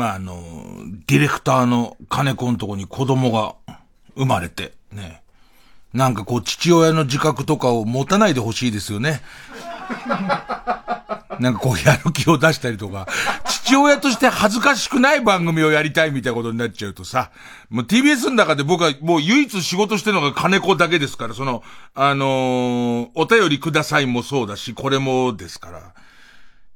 まあ、あの、ディレクターの金子のとこに子供が生まれて、ね。なんかこう、父親の自覚とかを持たないでほしいですよね。なんかこう、やる気を出したりとか、父親として恥ずかしくない番組をやりたいみたいなことになっちゃうとさ、もう TBS の中で僕はもう唯一仕事してるのが金子だけですから、その、あのー、お便りくださいもそうだし、これもですから、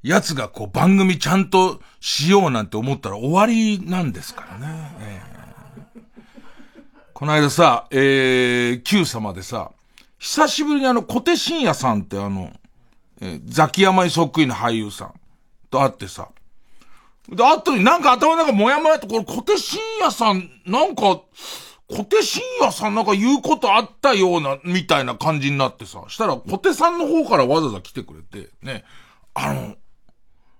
奴がこう番組ちゃんとしようなんて思ったら終わりなんですからね。えー、この間さ、えー、Q 様でさ、久しぶりにあの、小手慎也さんってあの、えー、ザキヤマにそっくりな俳優さんと会ってさ、で、後になんか頭の中もやもやと、これ小手慎也さん、なんか、小手慎也さんなんか言うことあったような、みたいな感じになってさ、したら小手さんの方からわざわざ来てくれて、ね、あの、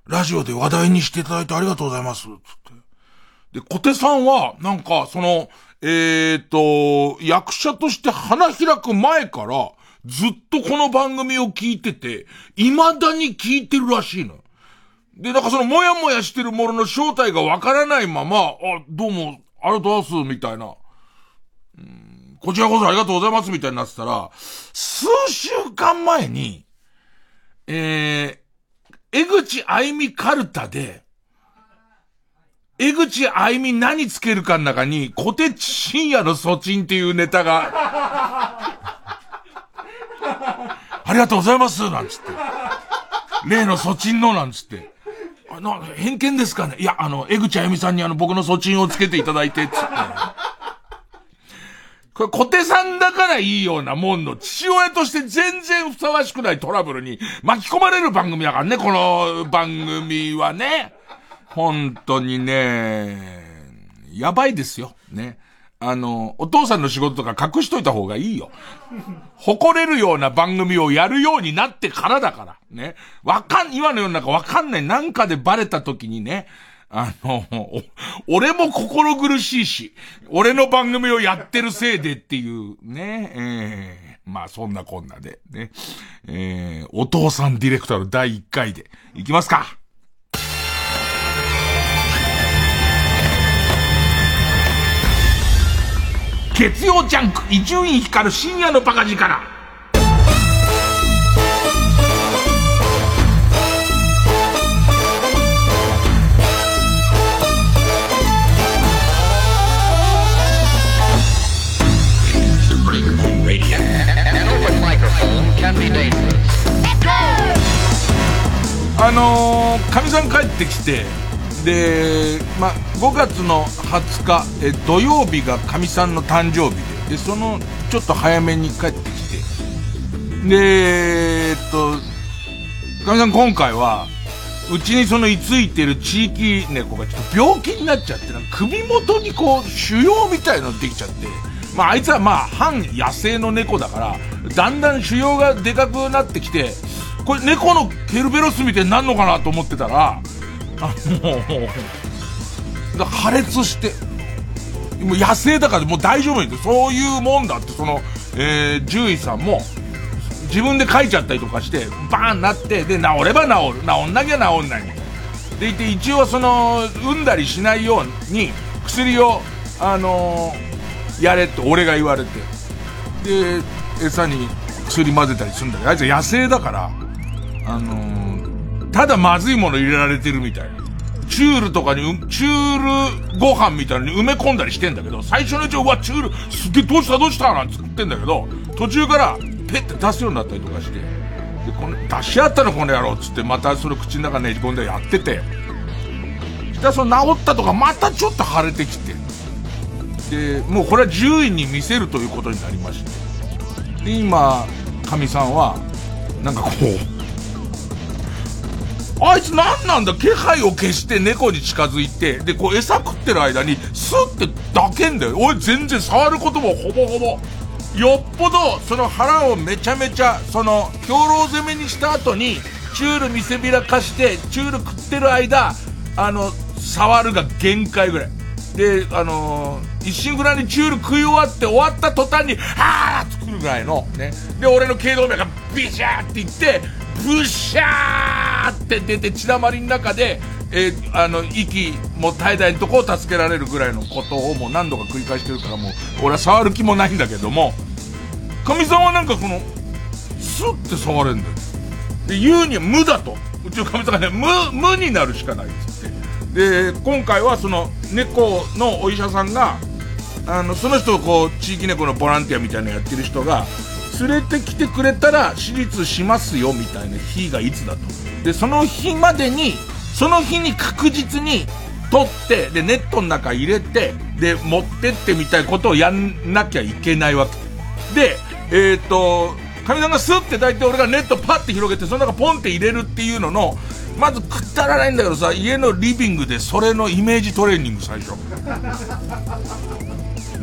ラジオで話題にしていただいてありがとうございます。つって。で、小手さんは、なんか、その、えっ、ー、と、役者として花開く前から、ずっとこの番組を聞いてて、未だに聞いてるらしいの。で、なんかそのもやもやしてるものの正体がわからないまま、あ、どうも、ありがとうございます、みたいな。うん、こちらこそありがとうございます、みたいになってたら、数週間前に、えー、江口愛美カルタで、江口愛美何つけるかの中に、小手深夜の措置っていうネタが、ありがとうございますなんつって。例の措置のなんつって。あの、偏見ですかねいや、あの、江口あゆみさんにあの、僕の措置をつけていただいて、つって。これ小手さんだからいいようなもんの父親として全然ふさわしくないトラブルに巻き込まれる番組だからね、この番組はね。本当にね、やばいですよ。ね。あの、お父さんの仕事とか隠しといた方がいいよ。誇れるような番組をやるようになってからだから。ね。わかん、今の世の中わかんない。なんかでバレた時にね、あの、俺も心苦しいし、俺の番組をやってるせいでっていうね、えー、まあそんなこんなで、ね、えー、お父さんディレクターの第1回で、いきますか。月曜ジャンク、伊集院光深夜のバカ力。あのー、かみさん帰ってきて、で、ま5月の20日、え土曜日がかみさんの誕生日で、で、その、ちょっと早めに帰ってきて、で、えっと、かみさん今回は、うちにその居ついてる地域猫がちょっと病気になっちゃって、なんか首元にこう、腫瘍みたいのできちゃって、まああいつはまあ反野生の猫だから、だんだん腫瘍がでかくなってきて、これ猫のケルベロスみたいになるのかなと思ってたら、あ、もう、破裂して、もう野生だからもう大丈夫ってそういうもんだって、その、えー、獣医さんも、自分で書いちゃったりとかして、バーンなって、で、治れば治る。治んなきゃ治んない。でいて、一応その、産んだりしないように、薬を、あのー、やれって俺が言われて。で、餌に薬混ぜたりするんだけど、あいつは野生だから、あのー、ただまずいもの入れられてるみたいな。チュールとかに、チュールご飯みたいに埋め込んだりしてんだけど、最初のうちは、うわ、チュール、すげえ、どうしたどうしたなんて言ってんだけど、途中から、ペッて出すようになったりとかして、で、この、出し合ったのこの野郎つって、またそれ口の中ねじ込んでやってて、したらその治ったとか、またちょっと腫れてきて、で、もうこれは獣医に見せるということになりまして、で、今、かみさんは、なんかこう、あいつ何なんだ気配を消して猫に近づいて、で、こう餌食ってる間に、スッて抱けんだよ。俺全然触ることもほぼほぼ。よっぽど、その腹をめちゃめちゃ、その、兵糧攻めにした後に、チュール見せびらかして、チュール食ってる間、あの、触るが限界ぐらい。で、あのー、一瞬ぐらいにチュール食い終わって終わった途端に、はーってくるぐらいの、ね。で、俺の頸動脈がビシャーっていって、ブシャーって出て血だまりの中で、えー、あの、息も絶えないとこを助けられるぐらいのことをもう何度か繰り返してるからもう、俺は触る気もないんだけども、神さんはなんかこの、スッて触れるんだよ。で、言うには無だと。うちの神さんがね、無、無になるしかないっつって。で、今回はその、猫のお医者さんが、あの、その人をこう、地域猫のボランティアみたいなのやってる人が、連れてきてくれたら手術しますよみたいな日がいつだと。で、その日までに、その日に確実に取って、で、ネットの中入れて、で、持ってってみたいことをやんなきゃいけないわけ。で、えっ、ー、と、かみさんがスッて抱いて俺がネットパッて広げて、その中ポンって入れるっていうのの、まずくったらないんだけどさ、家のリビングでそれのイメージトレーニング最初。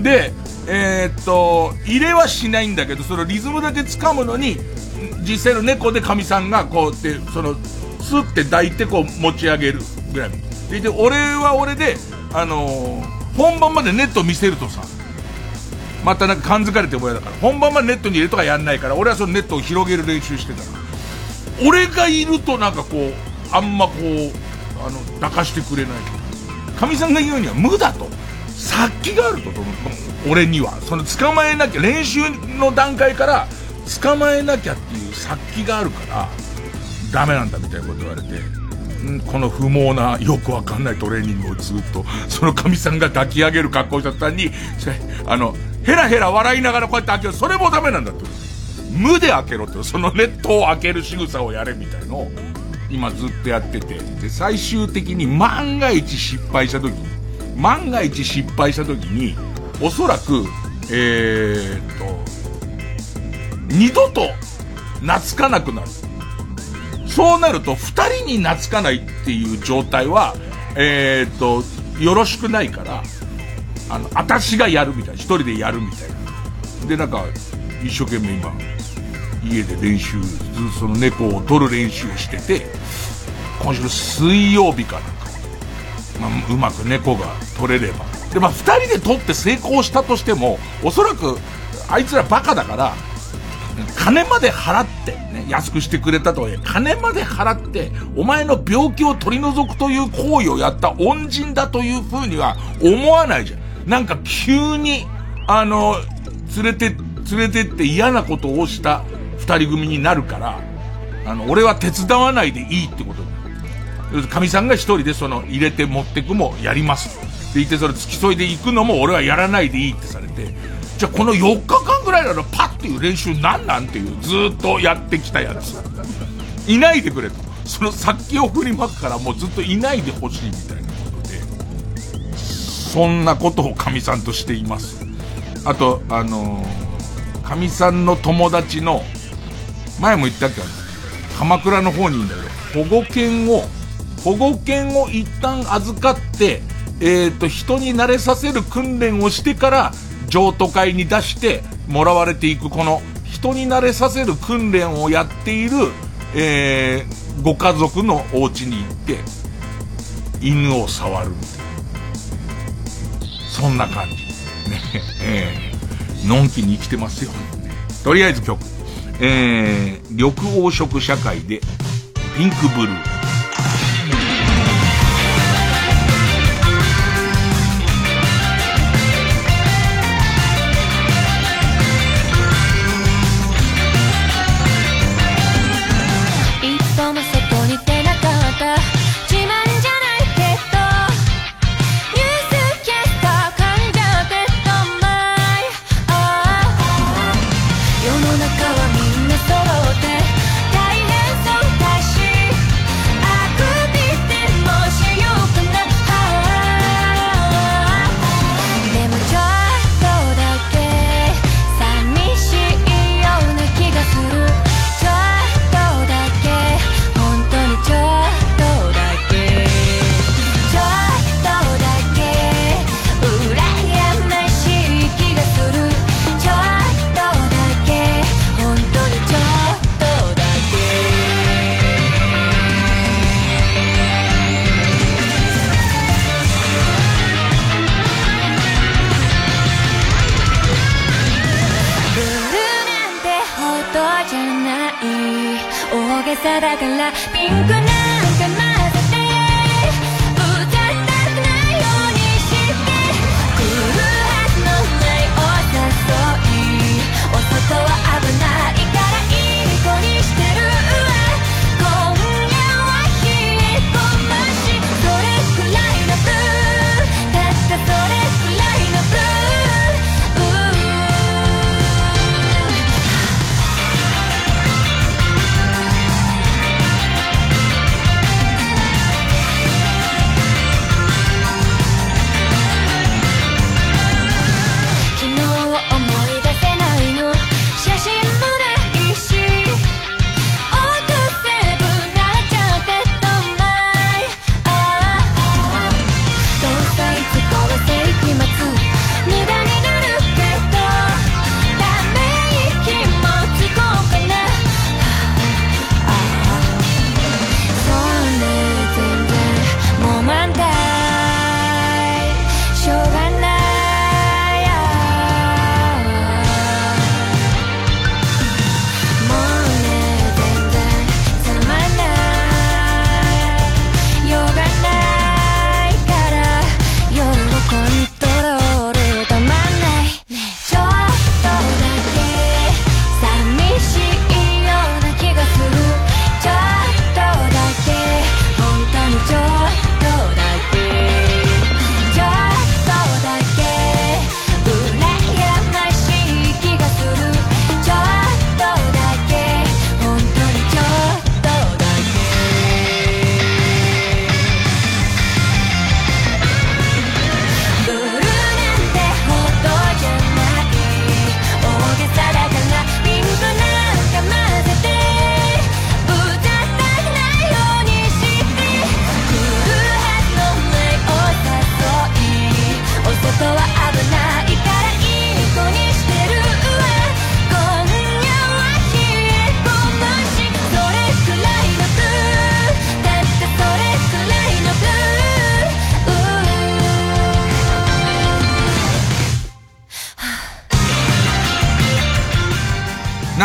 で、えー、っと、入れはしないんだけど、そのリズムだけ掴むのに、実際の猫でかみさんがこうって、その、スッて抱いてこう持ち上げるぐらい。で、で俺は俺で、あのー、本番までネット見せるとさ、またなんか感づかれても嫌だから、本番までネットに入れとかやんないから、俺はそのネットを広げる練習してたから。俺がいるとなんかこう、あんまこう、あの、抱かしてくれない。かみさんが言うには無だと。殺気があると、俺には。その捕まえなきゃ、練習の段階から捕まえなきゃっていう殺気があるから、ダメなんだみたいなこと言われて、この不毛な、よくわかんないトレーニングをずっと、その神さんが抱き上げる格好をした途端に、あの、ヘラヘラ笑いながらこうやって開ける。それもダメなんだって。無で開けろって、そのネットを開ける仕草をやれみたいのを、今ずっとやってて。で、最終的に万が一失敗した時に、万が一失敗した時に、おそらく、えー、っと、二度と懐かなくなる。そうなると、二人に懐かないっていう状態は、えー、っと、よろしくないから、あの、私がやるみたいな、一人でやるみたいな。で、なんか、一生懸命今、家で練習、その猫を取る練習してて、今週の水曜日かなんか、まあ、うまく猫が取れれば。で、まあ、二人で取って成功したとしても、おそらく、あいつらバカだから、金まで払って、ね、安くしてくれたとはいえ、金まで払って、お前の病気を取り除くという行為をやった恩人だという風には思わないじゃん。なんか急に、あの、連れて、連れてって嫌なことをした二人組になるから、あの、俺は手伝わないでいいってことかみさんが一人でその入れて持ってくもやります。って言ってそれ付き添いで行くのも俺はやらないでいいってされて、じゃあこの4日間ぐらいなのパッっていう練習なんなんていうずっとやってきたやつ。いないでくれと。その先を振りまくからもうずっといないでほしいみたいなことで、そんなことをかみさんとしています。あと、あのか、みさんの友達の、前も言ったっけ鎌倉の方にいるんだけど、保護犬を保護犬を一旦預かって、えっ、ー、と、人に慣れさせる訓練をしてから、譲渡会に出してもらわれていく、この、人に慣れさせる訓練をやっている、えー、ご家族のお家に行って、犬を触るみたいな。そんな感じ。ね。えー、のんきに生きてますよ。とりあえず曲。えー、緑黄色社会で、ピンクブルー。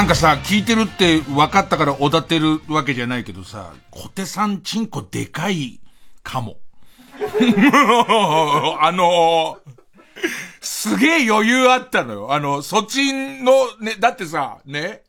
なんかさ、聞いてるって分かったからおだてるわけじゃないけどさ、小手さんチンコでかいかも。あのー、すげえ余裕あったのよ。あの、そっちの、ね、だってさ、ね、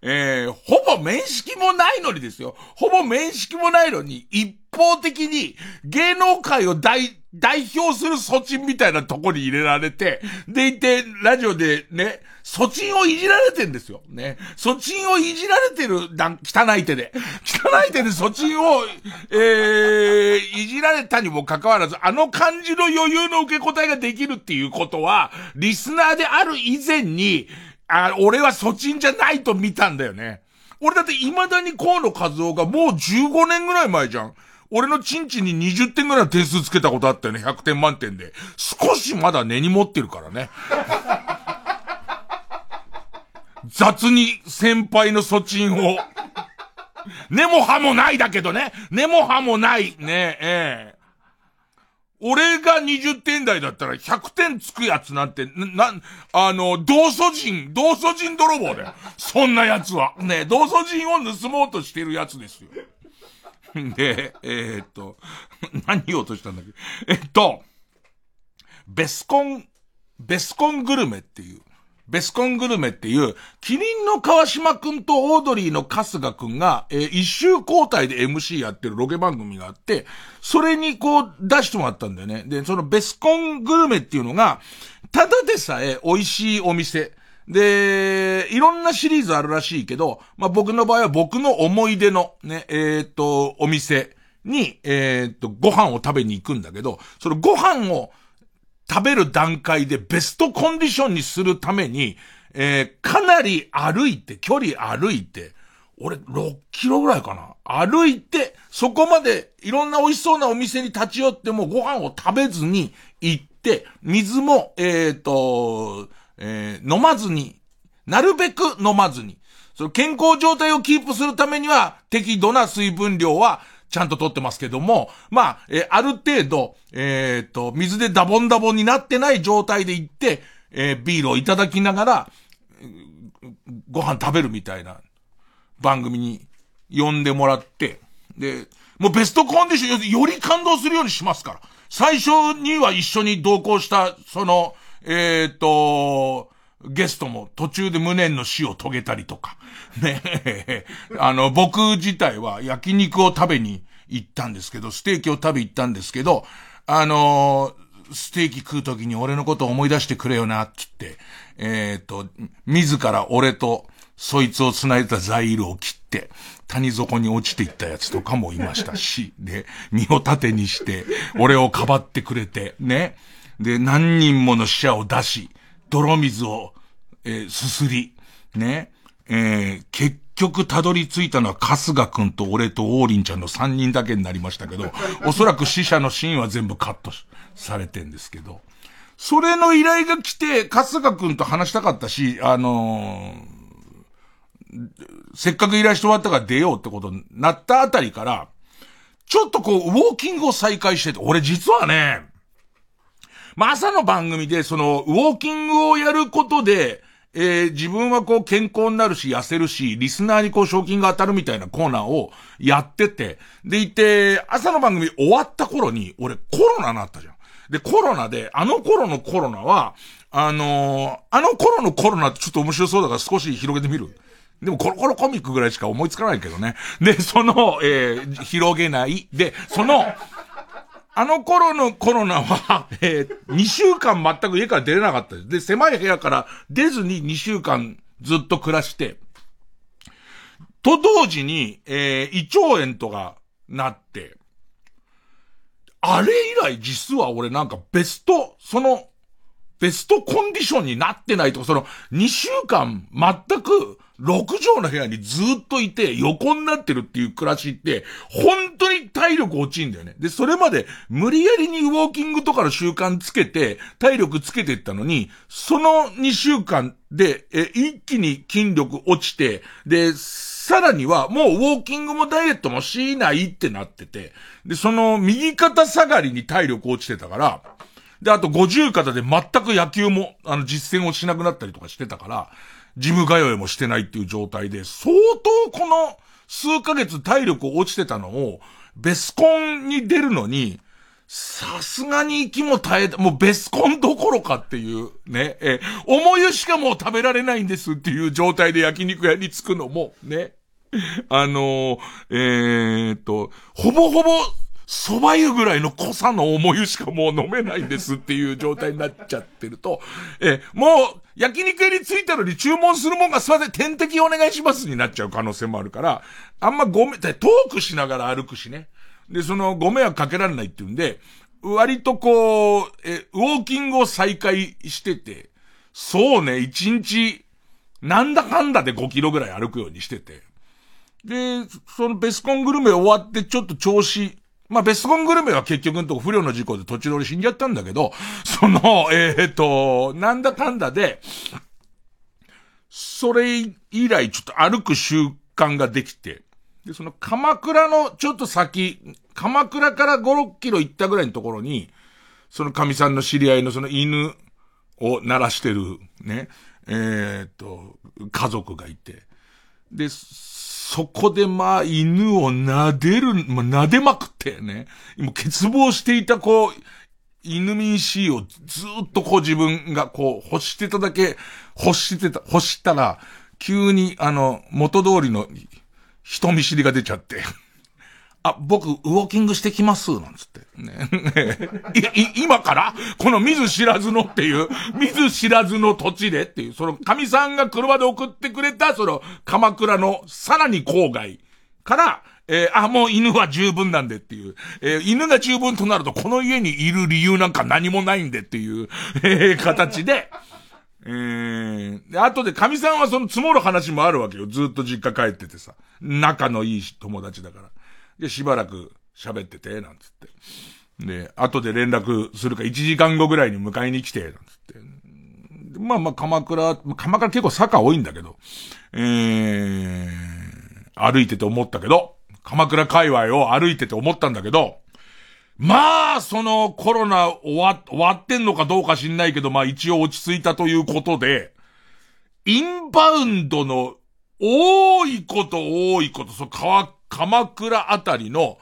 えー、ほぼ面識もないのにですよ。ほぼ面識もないのに、一方的に芸能界を代、代表する措置みたいなとこに入れられて、でいて、ラジオでね、措置をいじられてんですよ。ね。措置をいじられてる、だ汚い手で。汚い手で措置を、えー、いじられたにもかかわらず、あの感じの余裕の受け答えができるっていうことは、リスナーである以前に、あ、俺はそちんじゃないと見たんだよね。俺だって未だに河野和夫がもう15年ぐらい前じゃん。俺のチンチンに20点ぐらいの点数つけたことあったよね。100点満点で。少しまだ根に持ってるからね。雑に先輩のそちんを。根も葉もないだけどね。根も葉もない。ねえ、ええ。俺が20点台だったら100点つくやつなんて、な、あの、同祖人、同祖人泥棒だよ。そんなやつは。ね、同祖人を盗もうとしてるやつですよ。で、えー、っと、何言おうとしたんだっけ？えっと、ベスコン、ベスコングルメっていう、ベスコングルメっていう、キリンの川島くんとオードリーの春日くんが、えー、一周交代で MC やってるロケ番組があって、それにこう出してもらったんだよね。で、そのベスコングルメっていうのが、ただでさえ美味しいお店。で、いろんなシリーズあるらしいけど、まあ、僕の場合は僕の思い出のね、えっ、と、お店に、えっ、と、ご飯を食べに行くんだけど、そのご飯を、食べる段階でベストコンディションにするために、えー、かなり歩いて、距離歩いて、俺6キロぐらいかな。歩いて、そこまでいろんな美味しそうなお店に立ち寄ってもご飯を食べずに行って、水も、えっ、ー、と、えー、飲まずに、なるべく飲まずに。その健康状態をキープするためには適度な水分量はちゃんと取ってますけども、まあ、えある程度、えっ、と、水でダボンダボンになってない状態で行って、えー、ビールをいただきながら、ご飯食べるみたいな番組に呼んでもらって、で、もうベストコンディションより感動するようにしますから。最初には一緒に同行した、その、えっ、ー、と、ゲストも途中で無念の死を遂げたりとか。ねあの、僕自体は焼肉を食べに行ったんですけど、ステーキを食べ行ったんですけど、あのー、ステーキ食うときに俺のことを思い出してくれよな、って言って、えっ、ー、と、自ら俺とそいつを繋いでたザイールを切って、谷底に落ちていったやつとかもいましたし、で、身を盾にして、俺をかばってくれて、ね。で、何人もの死者を出し、泥水を、えー、すすり、ね、えー、結局たどり着いたのは春日くんと俺と王林ちゃんの3人だけになりましたけど、おそらく死者のシーンは全部カットされてんですけど、それの依頼が来て、春日くんと話したかったし、あのー、せっかく依頼して終わったから出ようってことになったあたりから、ちょっとこう、ウォーキングを再開してて、俺実はね、まあ、朝の番組で、その、ウォーキングをやることで、えー、自分はこう健康になるし痩せるし、リスナーにこう賞金が当たるみたいなコーナーをやってて、でいて、朝の番組終わった頃に、俺コロナになったじゃん。で、コロナで、あの頃のコロナは、あのー、あの頃のコロナってちょっと面白そうだから少し広げてみる。でもコロコロコミックぐらいしか思いつかないけどね。で、その、えー、広げない。で、その、あの頃のコロナは、えー、2週間全く家から出れなかったです。で、狭い部屋から出ずに2週間ずっと暮らして、と同時に、えー、胃腸炎とかなって、あれ以来実は俺なんかベスト、その、ベストコンディションになってないとか、その、2週間全く6畳の部屋にずっといて横になってるっていう暮らしって、本当に体力落ちんだよね。で、それまで無理やりにウォーキングとかの習慣つけて、体力つけてったのに、その2週間で、え、一気に筋力落ちて、で、さらには、もうウォーキングもダイエットもしないってなってて、で、その右肩下がりに体力落ちてたから、で、あと50肩で全く野球も、あの、実践をしなくなったりとかしてたから、ジム通いもしてないっていう状態で、相当この数ヶ月体力落ちてたのを、ベスコンに出るのに、さすがに息も耐えた、もうベスコンどころかっていう、ね、え、重湯しかもう食べられないんですっていう状態で焼肉屋に着くのも、ね、あのー、えー、っと、ほぼほぼ、蕎麦湯ぐらいの濃さの重湯しかもう飲めないんですっていう状態になっちゃってると、え、もう、焼肉屋に着いたのに注文するもんがすいません、点滴お願いしますになっちゃう可能性もあるから、あんまごめん、トークしながら歩くしね。で、その、ご迷惑かけられないっていうんで、割とこう、え、ウォーキングを再開してて、そうね、一日、なんだかんだで5キロぐらい歩くようにしてて。で、そのベスコングルメ終わってちょっと調子、まあ、ベスコングルメは結局のとこ不良の事故で途中で俺死んじゃったんだけど、その、えっ、と、なんだかんだで、それ以来ちょっと歩く習慣ができて、で、その鎌倉のちょっと先、鎌倉から5、6キロ行ったぐらいのところに、その神さんの知り合いのその犬を鳴らしてる、ね、えー、っと、家族がいて。で、そこでまあ犬を撫でる、まあ、撫でまくってね、もう欠乏していたこう、犬民 C をずっとこう自分がこう欲してただけ欲してた、欲したら、急にあの、元通りの人見知りが出ちゃって。あ、僕、ウォーキングしてきます、なんつって。ね。い、い、今から？この見ず知らずのっていう、見ず知らずの土地でっていう、その神さんが車で送ってくれた、その、鎌倉のさらに郊外から、えー、あ、もう犬は十分なんでっていう。えー、犬が十分となると、この家にいる理由なんか何もないんでっていう、えー、形で、えー、で、後で神さんはその積もる話もあるわけよ。ずっと実家帰っててさ。仲のいい友達だから。で、しばらく喋ってて、なんつって。で、後で連絡するか1時間後ぐらいに迎えに来て、なんつって。まあまあ、鎌倉、鎌倉結構坂多いんだけど、えー、歩いてて思ったけど、鎌倉界隈を歩いてて思ったんだけど、まあ、そのコロナ終わ、終わってんのかどうか知んないけど、まあ一応落ち着いたということで、インバウンドの多いこと多いこと、そう、川、鎌倉あたりの、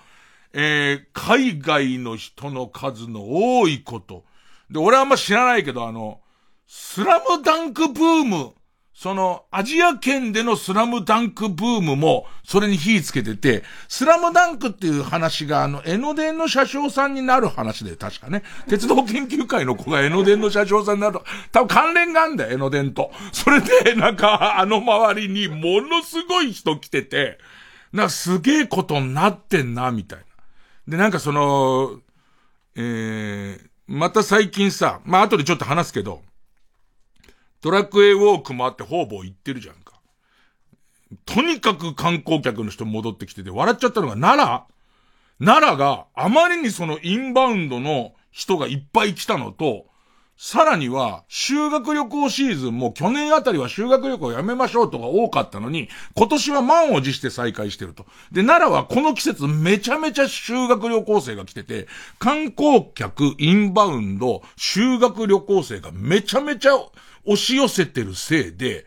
えー、海外の人の数の多いこと。で、俺はあんま知らないけど、あの、スラムダンクブームその、アジア圏でのスラムダンクブームも、それに火つけてて、スラムダンクっていう話が、あの、江ノ電の車掌さんになる話で、確かね。鉄道研究会の子が江ノ電の車掌さんになる。多分関連があんだよ、江ノ電と。それで、なんか、あの周りにものすごい人来てて、なんかすげえことになってんな、みたいな。で、なんかその、えー、また最近さ、まあ後でちょっと話すけど、トラクウェイウォークもあって方々行ってるじゃんか。とにかく観光客の人戻ってきてて、笑っちゃったのが奈良奈良があまりにそのインバウンドの人がいっぱい来たのと、さらには、修学旅行シーズンも去年あたりは修学旅行やめましょうとか多かったのに、今年は満を持して再開してると。で、奈良はこの季節めちゃめちゃ修学旅行生が来てて、観光客、インバウンド、修学旅行生がめちゃめちゃ押し寄せてるせいで、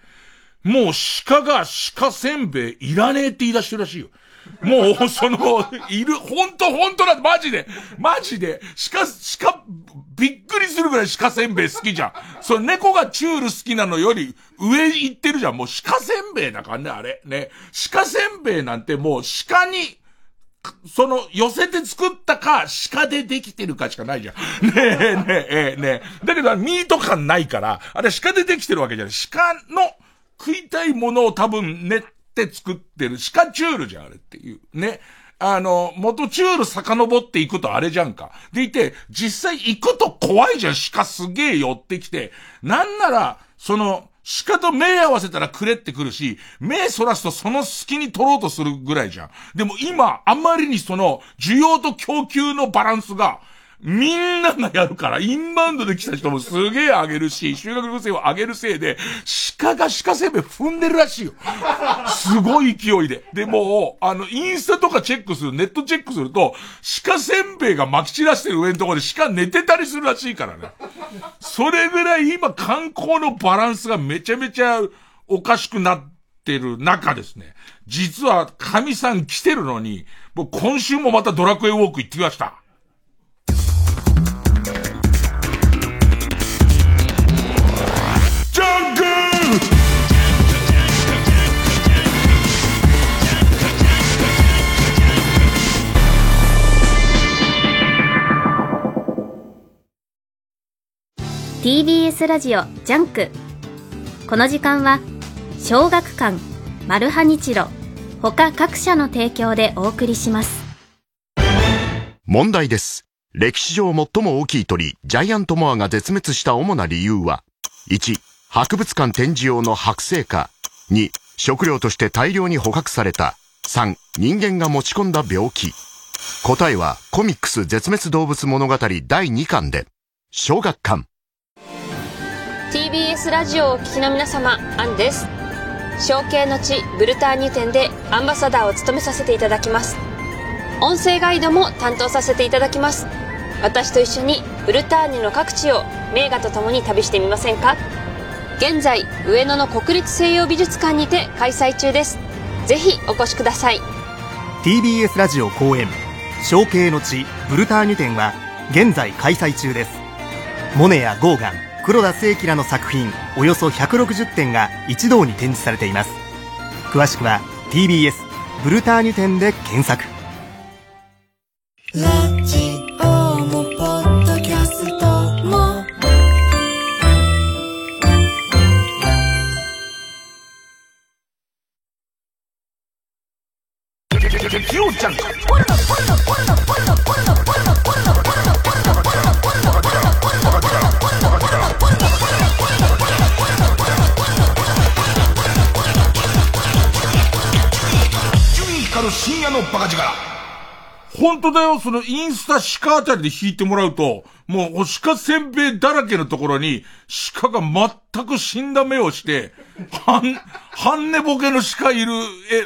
もう鹿が鹿せんべいいらねえって言い出してるらしいよ。もう、その、いる、ほんとほんとだ、マジで、マジで、鹿、鹿、びっくりするぐらい鹿せんべい好きじゃん。その猫がチュール好きなのより上行ってるじゃん。もう鹿せんべいだからね、あれ。ね。鹿せんべいなんてもう鹿に、その、寄せて作ったか、鹿でできてるかしかないじゃん。ねえ、ねえ、ねえ。だけど、ミート感ないから、あれ鹿でできてるわけじゃない。鹿の食いたいものを多分練って作ってる。鹿チュールじゃん、あれっていう。ね。あの、元チュール遡っていくとあれじゃんか。でいて、実際行くと怖いじゃん、鹿すげえ寄ってきて。なんなら、その、鹿と目合わせたらくれってくるし、目そらすとその隙に取ろうとするぐらいじゃん。でも今、あんまりにその、需要と供給のバランスが、みんながやるから、インバウンドで来た人もすげえあげるし、修学旅行をあげるせいで、鹿が鹿せんべい踏んでるらしいよ。すごい勢いで。で、も、あの、インスタとかチェックする、ネットチェックすると、鹿せんべいが撒き散らしてる上のところで鹿寝てたりするらしいからね。それぐらい今観光のバランスがめちゃめちゃおかしくなってる中ですね。実は、神さん来てるのに、もう今週もまたドラクエウォーク行ってきました。TBS ラジオジャンク。この時間は小学館マルハニチロ他各社の提供でお送りします。問題です。歴史上最も大きい鳥ジャイアントモアが絶滅した主な理由は1博物館展示用の剥製か2食料として大量に捕獲された。3人間が持ち込んだ病気。答えはコミックス絶滅動物物語第2巻で小学館。TBS ラジオをお聞きの皆様アンです。承継の地ブルターニュ店でアンバサダーを務めさせていただきます。音声ガイドも担当させていただきます。私と一緒にブルターニュの各地を名画とともに旅してみませんか？現在上野の国立西洋美術館にて開催中です。ぜひお越しください。TBS ラジオ公演承継の地ブルターニュ展は現在開催中です。モネやゴーガン黒田清輝らの作品およそ160点が一堂に展示されています。詳しくは TBS ブルターニュ展で検索。ラジオもポッドキャスのバカ力。本当だよ、そのインスタ鹿あたりで引いてもらうと、もうお鹿せんべいだらけのところに、鹿が全く死んだ目をして、半、半寝ぼけの鹿いる、え、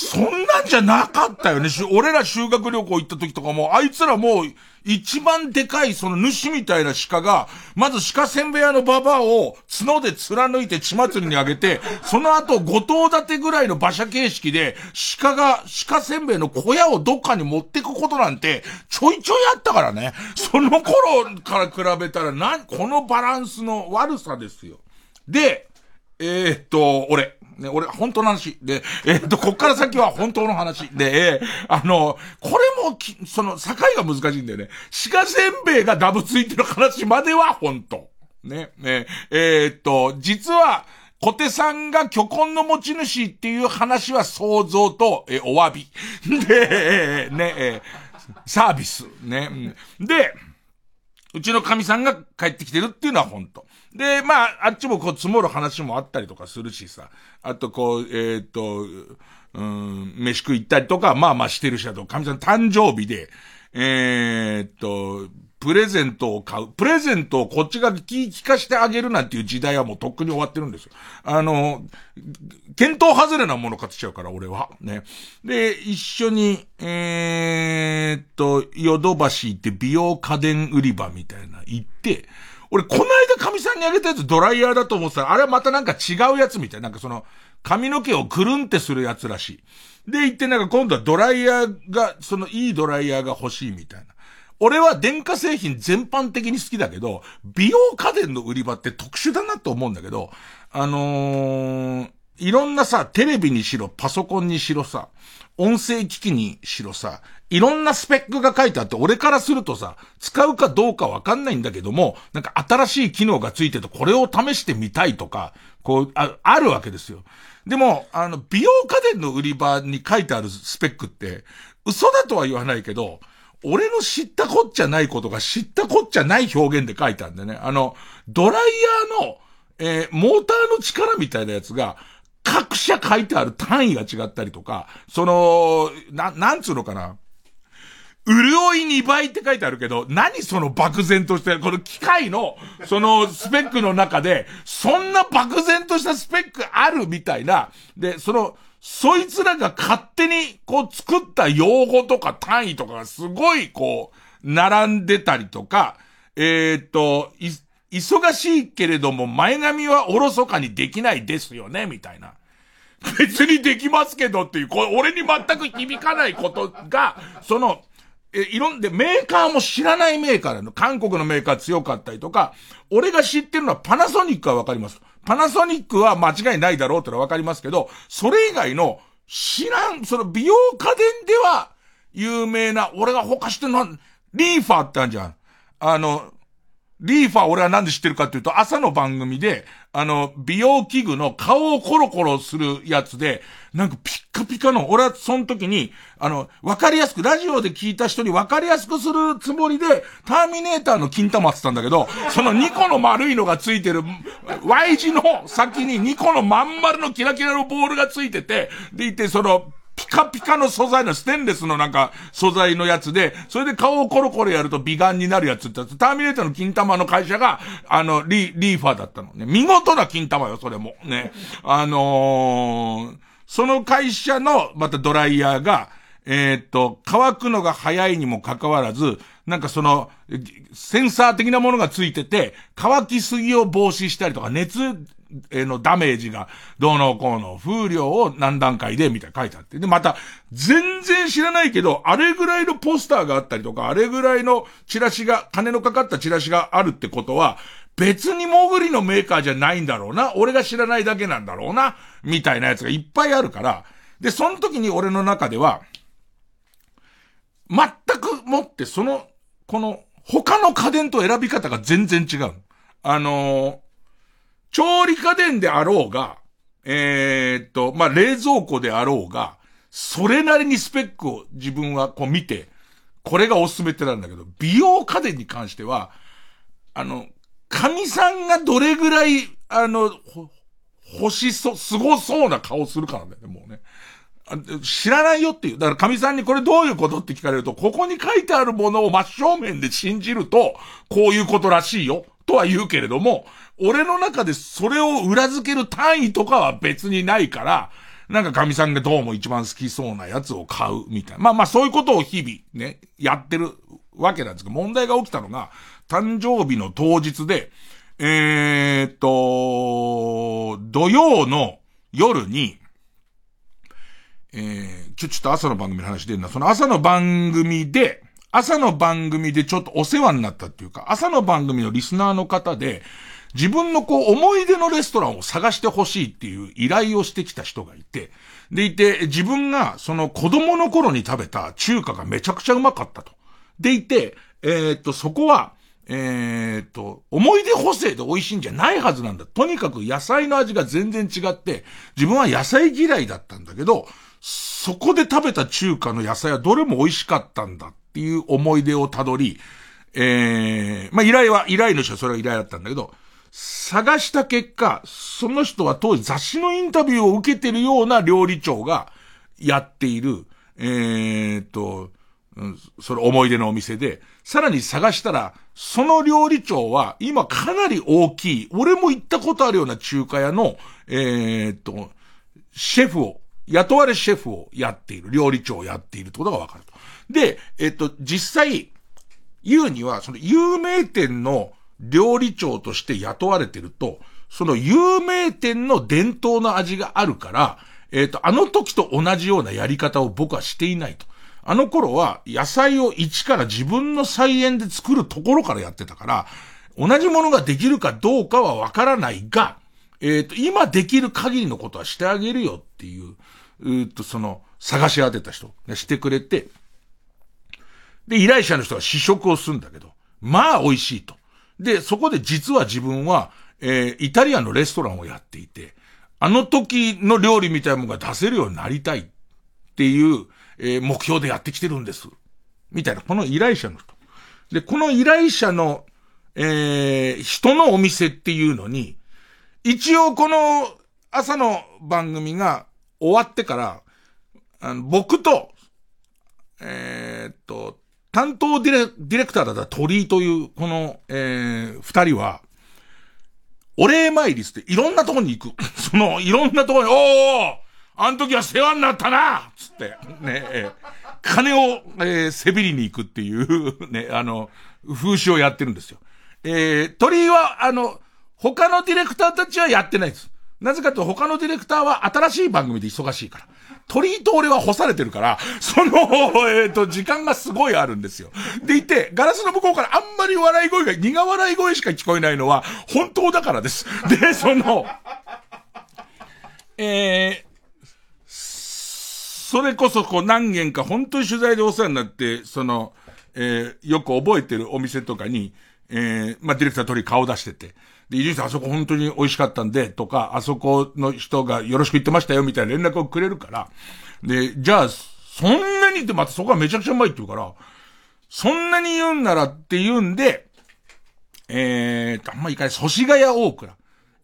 そんなんじゃなかったよね。俺ら修学旅行行った時とかも、あいつらもう、一番でかいその主みたいな鹿が、まず鹿せんべい屋のババアを角で貫いて血祭りにあげて、その後五頭立てぐらいの馬車形式で、鹿が鹿せんべいの小屋をどっかに持ってくことなんて、ちょいちょいあったからね。その頃から比べたら、な、このバランスの悪さですよ。で、えー、っと、俺。ね、俺、本当の話。で、えー、っと、こっから先は本当の話。で、えー、あの、これもき、その、境が難しいんだよね。鹿せんべいがダブついてる話までは本当。ね、ね、え、っと、実は、小手さんが巨根の持ち主っていう話は想像と、えお詫び。で、えね、えサービス。ね。で、うちの神さんが帰ってきてるっていうのは本当。で、まあ、あっちもこう積もる話もあったりとかするしさ。あとこう、えっ、と、うん、飯食い行ったりとか、まあまあしてるしだと、神さん誕生日で、えっと、プレゼントを買う。プレゼントをこっちが聞聞かしてあげるなんていう時代はもうとっくに終わってるんですよ。あの、検討外れなもの買ってちゃうから、俺は。ね。で、一緒に、えー、っと、ヨドバシ行って美容家電売り場みたいな行って、俺、この間神さんにあげたやつドライヤーだと思ってたら、あれはまたなんか違うやつみたい。なんかその、髪の毛をくるんってするやつらしい。で、言ってなんか今度はドライヤーが、そのいいドライヤーが欲しいみたいな。俺は電化製品全般的に好きだけど、美容家電の売り場って特殊だなと思うんだけど、あのー、いろんなさ、テレビにしろ、パソコンにしろさ、音声機器にしろさ、いろんなスペックが書いてあって、俺からするとさ、使うかどうかわかんないんだけども、なんか新しい機能がついてて、これを試してみたいとか、こう、あ、あるわけですよ。でも、あの、美容家電の売り場に書いてあるスペックって、嘘だとは言わないけど、俺の知ったこっちゃないことが知ったこっちゃない表現で書いてあるんだよね。あの、ドライヤーの、えー、モーターの力みたいなやつが、各社書いてある単位が違ったりとか、その、な、なんつうのかな。潤い2倍って書いてあるけど、何その漠然として、この機械の、そのスペックの中で、そんな漠然としたスペックあるみたいな、で、その、そいつらが勝手にこう作った用語とか単位とかがすごいこう、並んでたりとか、えー、っと、忙しいけれども前髪はおろそかにできないですよね、みたいな。別にできますけどっていう、これ俺に全く響かないことが、その、いろんで、メーカーも知らないメーカーなの。韓国のメーカー強かったりとか、俺が知ってるのはパナソニックはわかります。パナソニックは間違いないだろうってのはわかりますけど、それ以外の知らん、その美容家電では有名な、俺が他知ってるのは、リーファーってあるじゃん。あの、リーファー俺はなんで知ってるかっていうと、朝の番組で、あの、美容器具の顔をコロコロするやつで、なんかピッカピカの、俺はその時に、あの、わかりやすく、ラジオで聞いた人にわかりやすくするつもりで、ターミネーターの金玉つったんだけど、その2個の丸いのがついてる、Y 字の先に2個のまん丸のキラキラのボールがついてて、でいて、その、ピカピカの素材のステンレスのなんか素材のやつで、それで顔をコロコロやると美顔になるやつってターミネーターの金玉の会社が、あの、リ、リーファーだったのね。見事な金玉よ、それも。ね。あのー、その会社の、またドライヤーが、え、っと、乾くのが早いにもかかわらず、なんかその、センサー的なものがついてて、乾きすぎを防止したりとか、熱えのダメージがどうのこうの風量を何段階でみたいな書いてあって。で、また、全然知らないけど、あれぐらいのポスターがあったりとか、あれぐらいのチラシが、金のかかったチラシがあるってことは、別にモグリのメーカーじゃないんだろうな。俺が知らないだけなんだろうな。みたいなやつがいっぱいあるから。で、その時に俺の中では、全くもってその、この、他の家電と選び方が全然違う。あの調理家電であろうが、えー、っと、まあ、冷蔵庫であろうが、それなりにスペックを自分はこう見て、これがおすすめってなんだけど、美容家電に関しては、あの、神さんがどれぐらい、あの、欲しそう、凄そうな顔するかなんだよね、もうね。知らないよっていう。だから神さんにこれどういうことって聞かれると、ここに書いてあるものを真正面で信じると、こういうことらしいよ。とは言うけれども、俺の中でそれを裏付ける単位とかは別にないから、なんか神さんがどうも一番好きそうなやつを買うみたいな。まあまあそういうことを日々ね、やってるわけなんですけど、問題が起きたのが、誕生日の当日で、えー、っと、土曜の夜に、えー、ちょ、ちょっと朝の番組の話出るな。その朝の番組で、朝の番組でちょっとお世話になったっていうか、朝の番組のリスナーの方で、自分のこう思い出のレストランを探してほしいっていう依頼をしてきた人がいて、でいて、自分がその子供の頃に食べた中華がめちゃくちゃうまかったと。でいて、えー、っと、そこは、えー、っと、思い出補正で美味しいんじゃないはずなんだ。とにかく野菜の味が全然違って、自分は野菜嫌いだったんだけど、そこで食べた中華の野菜はどれも美味しかったんだっていう思い出をたどり、えー、まあ、依頼は、依頼の人はそれが依頼だったんだけど、探した結果、その人は当時雑誌のインタビューを受けてるような料理長がやっている、えー、っと、それ思い出のお店で、さらに探したら、その料理長は今かなり大きい、俺も行ったことあるような中華屋の、えー、っと、シェフを、雇われシェフをやっている、料理長をやっているってことがわかると。で、えっと、実際、言うには、その有名店の料理長として雇われてると、その有名店の伝統の味があるから、えっ、と、あの時と同じようなやり方を僕はしていないと。あの頃は野菜を一から自分の菜園で作るところからやってたから、同じものができるかどうかはわからないが、えっ、と、今できる限りのことはしてあげるよっていう、うっと、その、探し当てた人がしてくれて、で、依頼者の人が試食をするんだけど、まあ美味しいと。で、そこで実は自分は、えー、イタリアンのレストランをやっていて、あの時の料理みたいなものが出せるようになりたいっていう、えー、目標でやってきてるんです。みたいな、この依頼者の人。で、この依頼者の、えー、人のお店っていうのに、一応この朝の番組が終わってから、あの僕と、えー、っと、担当ディレディレクターだった鳥居という、この、えー、二人は、お礼参りっていろんなとこに行く。その、いろんなとこに、おーあの時は世話になったなつって、ね、え、金を、えー、せびりに行くっていう、ね、あの、風習をやってるんですよ。えー、鳥居は、あの、他のディレクターたちはやってないです。なぜかと他のディレクターは新しい番組で忙しいから。鳥居と俺は干されてるから、その、えっ、ー、と、時間がすごいあるんですよ。でいて、ガラスの向こうからあんまり笑い声が、苦笑い声しか聞こえないのは、本当だからです。で、その、えー、それこそこう何件か本当に取材でお世話になって、その、えー、よく覚えてるお店とかに、えー、まあ、ディレクター鳥顔出してて、で、伊集院さんあそこ本当に美味しかったんで、とか、あそこの人がよろしく言ってましたよ、みたいな連絡をくれるから、で、じゃあ、そんなにってまたそこはめちゃくちゃうまいって言うから、そんなに言うんならって言うんで、えーと、あんまいかない、祖師ヶ谷大倉。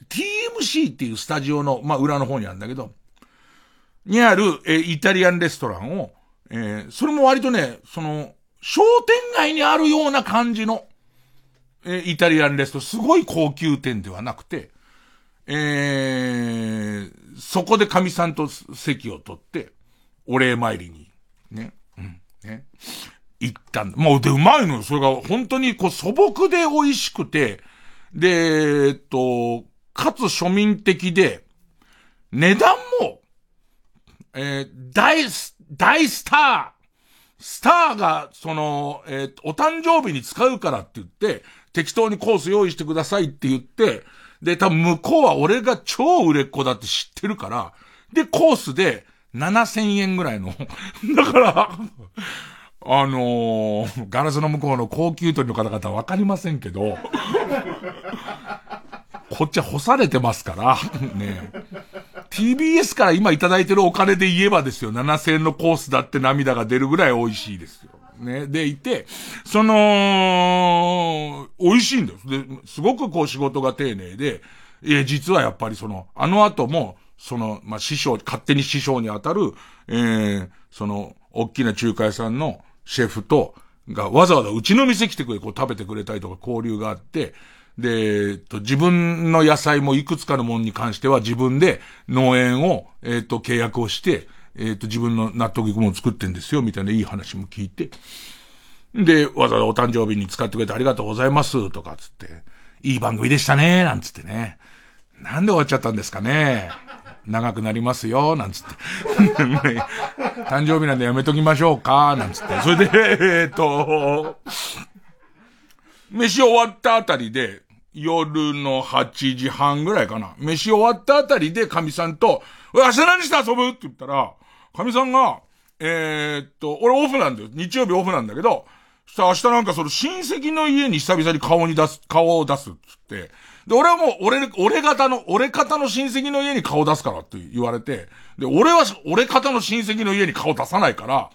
TMC っていうスタジオの、まあ、裏の方にあるんだけど、にある、えー、イタリアンレストランを、えー、それも割とね、その、商店街にあるような感じの、えイタリアンレスト、すごい高級店ではなくて、えー、そこで神さんと席を取って、お礼参りに、ね、うん、ね、行ったんだ。もう、で、うまいのよ。それが、本当に、こう、素朴で美味しくて、で、えっと、かつ庶民的で、値段も、えー、大、大スター、スターが、その、えー、お誕生日に使うからって言って、適当にコース用意してくださいって言って、で、多分向こうは俺が超売れっ子だって知ってるから、で、コースで7000円ぐらいの。だから、あのー、ガラスの向こうの高級取りの方々はわかりませんけど、こっちは干されてますから、ね TBS から今いただいてるお金で言えばですよ、7000円のコースだって涙が出るぐらい美味しいですよ。ね、でいて、その、美味しいんだよ。で、すごくこう仕事が丁寧で、え、実はやっぱりその、あの後も、その、まあ、師匠、勝手に師匠に当たる、えー、その、大きな中華屋さんのシェフと、がわざわざうちの店来てくれ、こう食べてくれたりとか交流があって、で、えっと、自分の野菜もいくつかのものに関しては自分で農園を、えっと、契約をして、えっ、と、自分の納得いくものを作ってんですよ、みたいないい話も聞いて。で、わざわざお誕生日に使ってくれてありがとうございます、とかつって、いい番組でしたね、なんつってね。なんで終わっちゃったんですかね。長くなりますよ、なんつって。誕生日なんでやめときましょうか、なんつって。それで、えっ、と、飯終わったあたりで、夜の8時半ぐらいかな。飯終わったあたりで、神さんと、明日何して遊ぶ？って言ったら、神さんが、えー、っと、俺オフなんだよ。日曜日オフなんだけど、明日なんかその親戚の家に久々に顔に出す、顔を出すっつって、で、俺はもう、俺、俺方の、俺方の親戚の家に顔出すからって言われて、で、俺は、俺方の親戚の家に顔出さないから、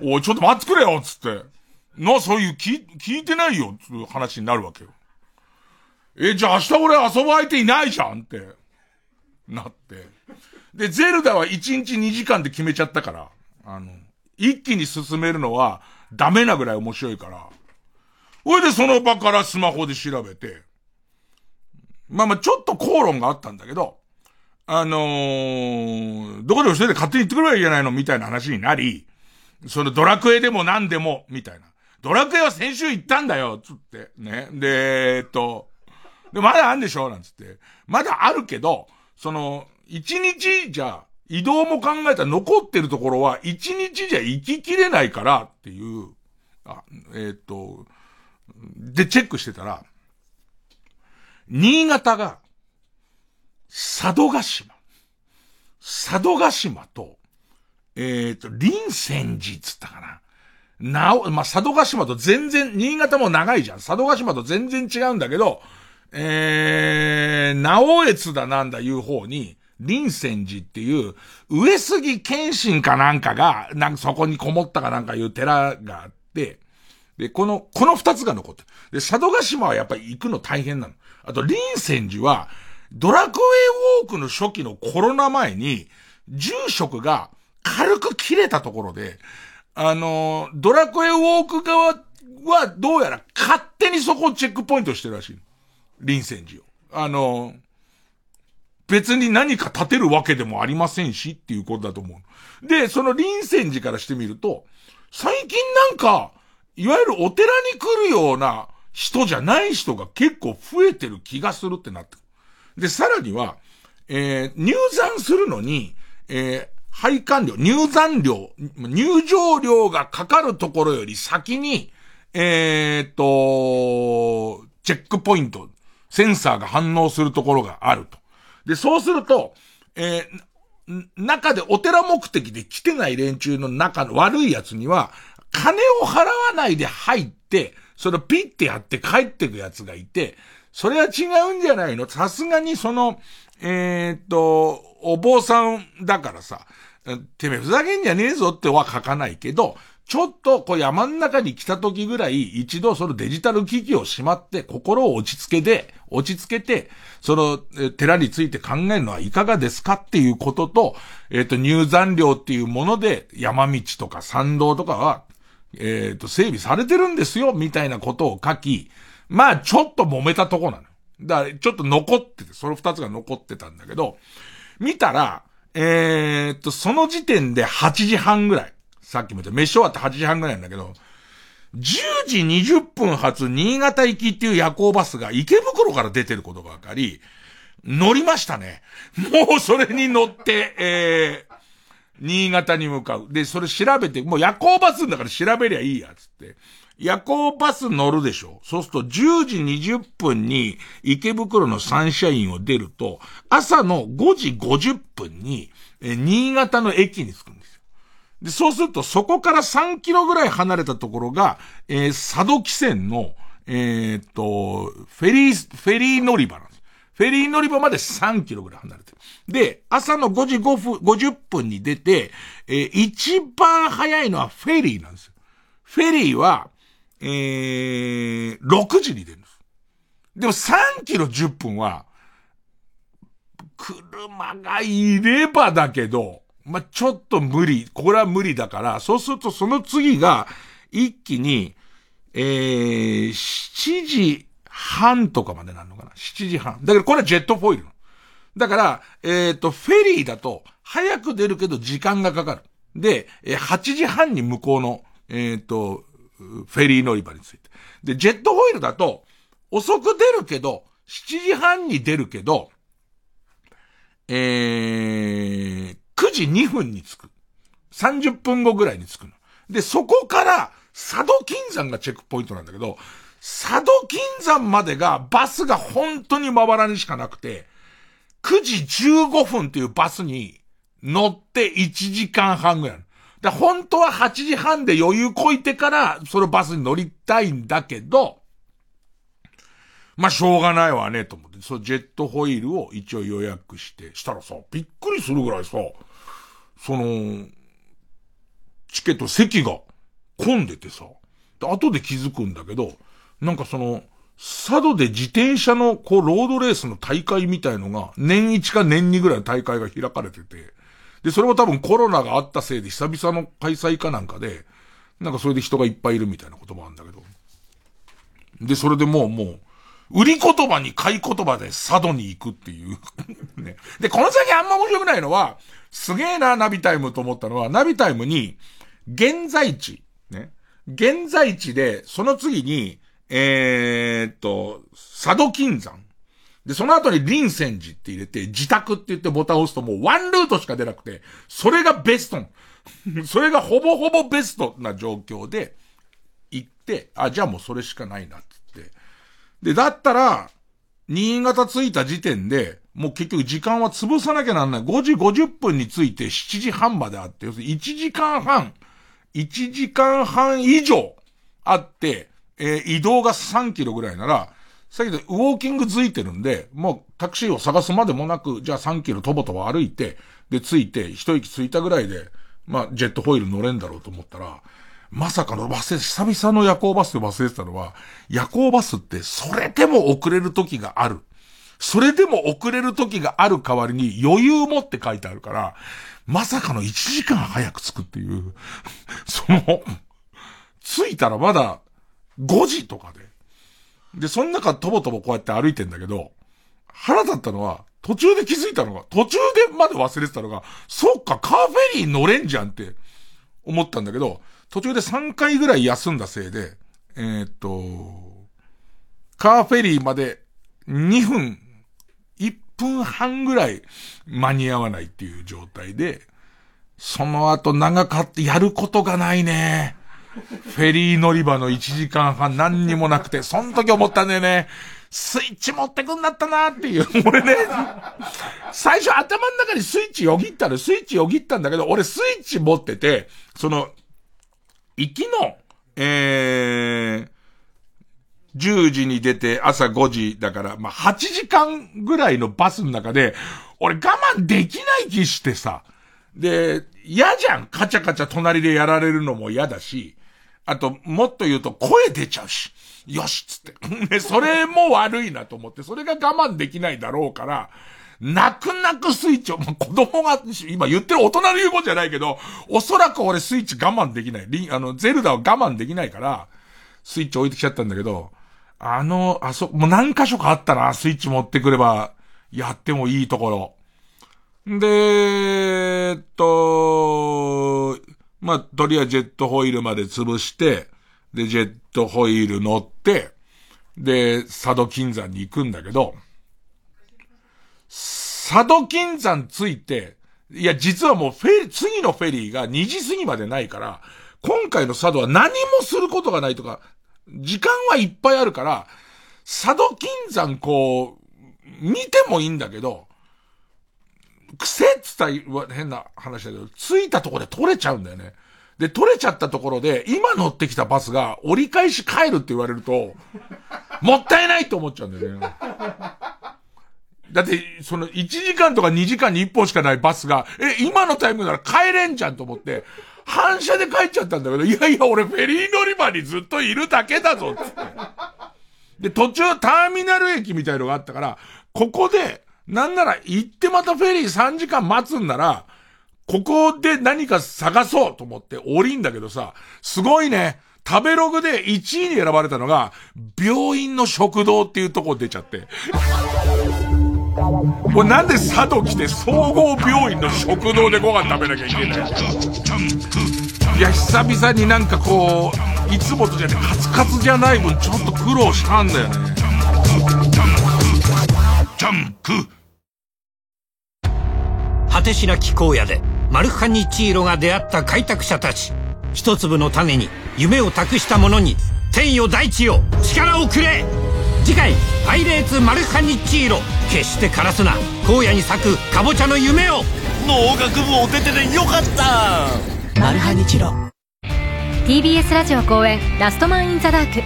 おい、ちょっと待ってくれよっつって。な、そういう、聞、聞いてないよっつう話になるわけよ。え、じゃあ明日俺遊ぶ相手いないじゃんって、なって。で、ゼルダは1日2時間で決めちゃったから、あの、一気に進めるのはダメなぐらい面白いから、それでその場からスマホで調べて、まあまあちょっと口論があったんだけど、あのー、どこでも一人で勝手に行ってくればいいじゃないのみたいな話になり、そのドラクエでも何でも、みたいな。ドラクエは先週行ったんだよつって。ね。で、えっと、で、まだあんでしょ？なんつって。まだあるけど、その、一日じゃ、移動も考えたら残ってるところは一日じゃ行ききれないからっていう、あ、えー、っと、で、チェックしてたら、新潟が、佐渡島、佐渡島と、えー、っと、臨泉寺つったかな。なお、まあ、佐渡島と全然、新潟も長いじゃん。佐渡島と全然違うんだけど、えー、直江津だなんだいう方に、臨泉寺っていう、上杉謙信かなんかが、なんかそこにこもったかなんかいう寺があって、で、この、この二つが残ってで、佐渡島はやっぱり行くの大変なの。あと、臨泉寺は、ドラクエウォークの初期のコロナ前に、住職が軽く切れたところで、あの、ドラクエウォーク側はどうやら勝手にそこをチェックポイントしてるらしい。臨戦時を。あの、別に何か立てるわけでもありませんしっていうことだと思う。で、その臨戦時からしてみると、最近なんか、いわゆるお寺に来るような人じゃない人が結構増えてる気がするってなってる。で、さらには、えー、入山するのに、えー、配管料、入山料、入場料がかかるところより先に、えー、っと、チェックポイント、センサーが反応するところがあると。で、そうすると、えー、中でお寺目的で来てない連中の中の悪い奴には、金を払わないで入って、それをピッてやって帰ってく奴がいて、それは違うんじゃないの？さすがにその、えー、っと、お坊さんだからさ、てめえふざけんじゃねえぞっては書かないけど、ちょっとこう山ん中に来た時ぐらい一度そのデジタル機器をしまって心を落ち着けて、落ち着けて、その寺について考えるのはいかがですかっていうことと、えっ、と入山料っていうもので山道とか山道とかは、えっ、と整備されてるんですよみたいなことを書き、まあちょっと揉めたとこなの。だからちょっと残ってて、その二つが残ってたんだけど、見たら、え、っと、その時点で8時半ぐらい。さっきも言った、飯終わって8時半ぐらいなんだけど、10時20分発新潟行きっていう夜行バスが池袋から出てることが分かり、乗りましたね。もうそれに乗って、えー、新潟に向かう。で、それ調べて、もう夜行バスだから調べりゃいいや、つって。夜行バス乗るでしょそうすると10時20分に池袋のサンシャインを出ると、朝の5時50分に、え新潟の駅に着くんです。で、そうするとそこから3キロぐらい離れたところが、えー、佐渡汽船の、えー、っと、フェリー、フェリー乗り場なんです。フェリー乗り場まで3キロぐらい離れてる。で、朝の5時5分、50分に出て、えー、一番早いのはフェリーなんですよ。フェリーは、えー、6時に出るんです。でも3キロ10分は、車がいればだけど、まあ、ちょっと無理。これは無理だから、そうするとその次が、一気に、えー、7時半とかまでなるのかな ?7 時半。だけどこれはジェットフォイル。だから、えっ、ー、と、フェリーだと、早く出るけど時間がかかる。で、8時半に向こうの、えっ、ー、と、フェリー乗り場について。で、ジェットホイールだと、遅く出るけど、7時半に出るけど、えー、9時2分に着く。30分後ぐらいに着くの。で、そこから、佐渡金山がチェックポイントなんだけど、佐渡金山までがバスが本当にまばらにしかなくて、9時15分っていうバスに乗って1時間半ぐらい。で、本当は8時半で余裕こいてから、そのバスに乗りたいんだけど、まあ、しょうがないわね、と思って。そのジェットホイールを一応予約して、したらさ、びっくりするぐらいさ、その、チケット席が混んでてさ、で後で気づくんだけど、なんかその、佐渡で自転車のこうロードレースの大会みたいのが、年1か年2ぐらいの大会が開かれてて、で、それも多分コロナがあったせいで久々の開催かなんかで、なんかそれで人がいっぱいいるみたいなこともあるんだけど。で、それでもう、もう、売り言葉に買い言葉で佐渡に行くっていうね。で、この先あんま面白くないのは、すげえな、ナビタイムと思ったのは、ナビタイムに、現在地、ね。現在地で、その次に、えー、と、佐渡金山。で、その後に臨泉寺って入れて、自宅って言ってボタンを押すともうワンルートしか出なくて、それがベスト。それがほぼほぼベストな状況で、行って、あ、じゃあもうそれしかないな。で、だったら、新潟着いた時点で、もう結局時間は潰さなきゃなんない。5時50分に着いて7時半まであって、要するに1時間半、1時間半以上あって、えー、移動が3キロぐらいなら、さっきでウォーキングついてるんで、もうタクシーを探すまでもなく、じゃあ3キロとぼとぼ歩いて、で、着いて、一息ついたぐらいで、まあ、ジェットホイール乗れんだろうと思ったら、まさかの忘れ、久々の夜行バスで忘れてたのは、夜行バスってそれでも遅れる時がある。それでも遅れる時がある代わりに余裕持って書いてあるから、まさかの1時間早く着くっていう、その、着いたらまだ5時とかで。で、その中とぼとぼこうやって歩いてんだけど、腹立ったのは、途中で気づいたのが、途中でまで忘れてたのが、そっか、カーフェリー乗れんじゃんって思ったんだけど、途中で3回ぐらい休んだせいで、えー、っと、カーフェリーまで2分、1分半ぐらい間に合わないっていう状態で、その後長かってやることがないね。フェリー乗り場の1時間半何にもなくて、その時思ったんだよね。スイッチ持ってくんだったなっていう。俺ね、最初頭の中にスイッチよぎったの。スイッチよぎったんだけど、俺スイッチ持ってて、その、行きの、えー、10時に出て朝5時だから、まあ、8時間ぐらいのバスの中で、俺我慢できない気してさ。で、嫌じゃん。カチャカチャ隣でやられるのも嫌だし。あと、もっと言うと声出ちゃうし。よしっつって。で、それも悪いなと思って、それが我慢できないだろうから、泣く泣くスイッチを、もう子供が、今言ってる大人の言うことじゃないけど、おそらく俺スイッチ我慢できない。リンあの、ゼルダは我慢できないから、スイッチ置いてきちゃったんだけど、あの、あそ、もう何箇所かあったな、スイッチ持ってくれば、やってもいいところ。で、えっと、まあ、とりあえずジェットホイールまで潰して、で、ジェットホイール乗って、で、佐渡金山に行くんだけど、佐渡金山着いて、いや、実はもうフェリー、次のフェリーが2時過ぎまでないから、今回の佐渡は何もすることがないとか、時間はいっぱいあるから、佐渡金山こう、見てもいいんだけど、癖っつったら変な話だけど、着いたとこで取れちゃうんだよね。で、取れちゃったところで、今乗ってきたバスが折り返し帰るって言われると、もったいないと思っちゃうんだよね。だって、その1時間とか2時間に1本しかないバスが、え、今のタイムなら帰れんじゃんと思って、反射で帰っちゃったんだけど、いやいや、俺フェリー乗り場にずっといるだけだぞ、つって。で、途中ターミナル駅みたいのがあったから、ここで、なんなら行ってまたフェリー3時間待つんなら、ここで何か探そうと思って降りんだけどさ、すごいね。食べログで1位に選ばれたのが、病院の食堂っていうとこ出ちゃって。俺なんで佐渡来て総合病院の食堂でご飯食べなきゃいけないいや、久々になんかこう、いつもとじゃね、カツカツじゃない分ちょっと苦労したんだよね。ジャンプ果てしなき荒野でマルハニチーロが出会った開拓者たち。一粒の種に夢を託した者に天よ大地よ力をくれ。次回「パイレーツマルハニチーロ」決して枯らすな。荒野に咲くかぼちゃの夢を。農学部を出ててよかった。マルハニチロ。TBS ラジオ公演「ラストマン・イン・ザ・ダーク」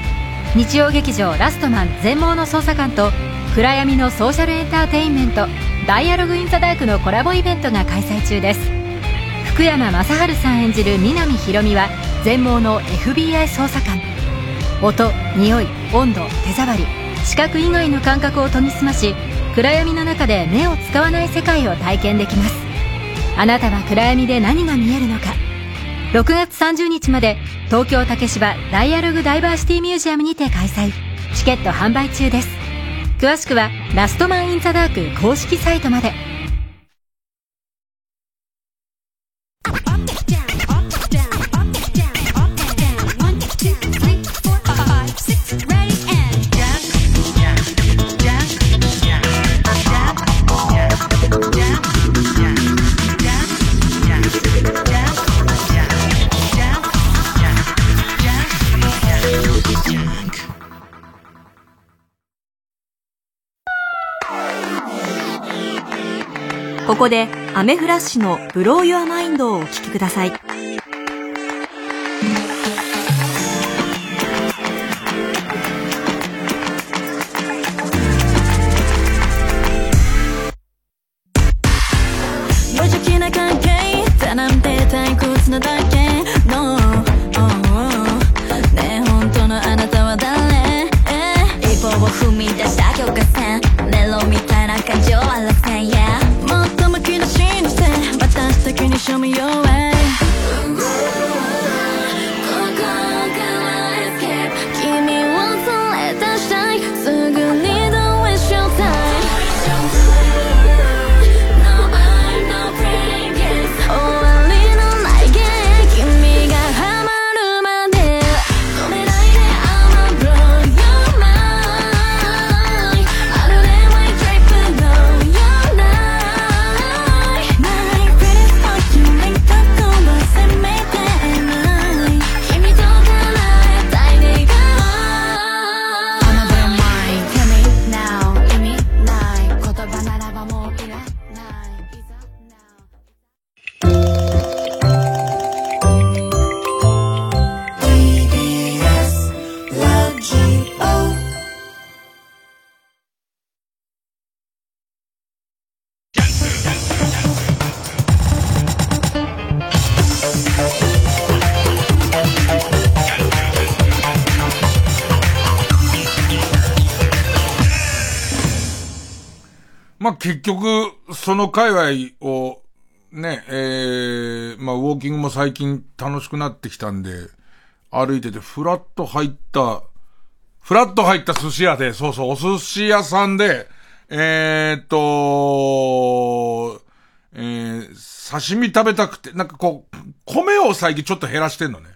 日曜劇場「ラストマン全盲の捜査官」と暗闇のソーシャルエンターテインメント「ダイアログ・イン・ザ・ダーク」のコラボイベントが開催中です。福山雅治さん演じる南ひ美は全盲の FBI 捜査官。音匂い温度手触り視覚以外の感覚を研ぎ澄まし暗闇の中で目を使わない世界を体験できます。あなたは暗闇で何が見えるのか。6月30日まで東京竹芝ダイアログダイバーシティミュージアムにて開催。チケット販売中です。詳しくはラストマン・イン・ザ・ダーク公式サイトまで。でアメフラッシュのブローユアマインドをお聴きください。局、その界隈を、ね、えー、まあウォーキングも最近楽しくなってきたんで、歩いててフラッと入った、フラッと入った寿司屋で、そうそう、お寿司屋さんで、えー、っと、えー、刺身食べたくて、なんかこう、米を最近ちょっと減らしてんのね。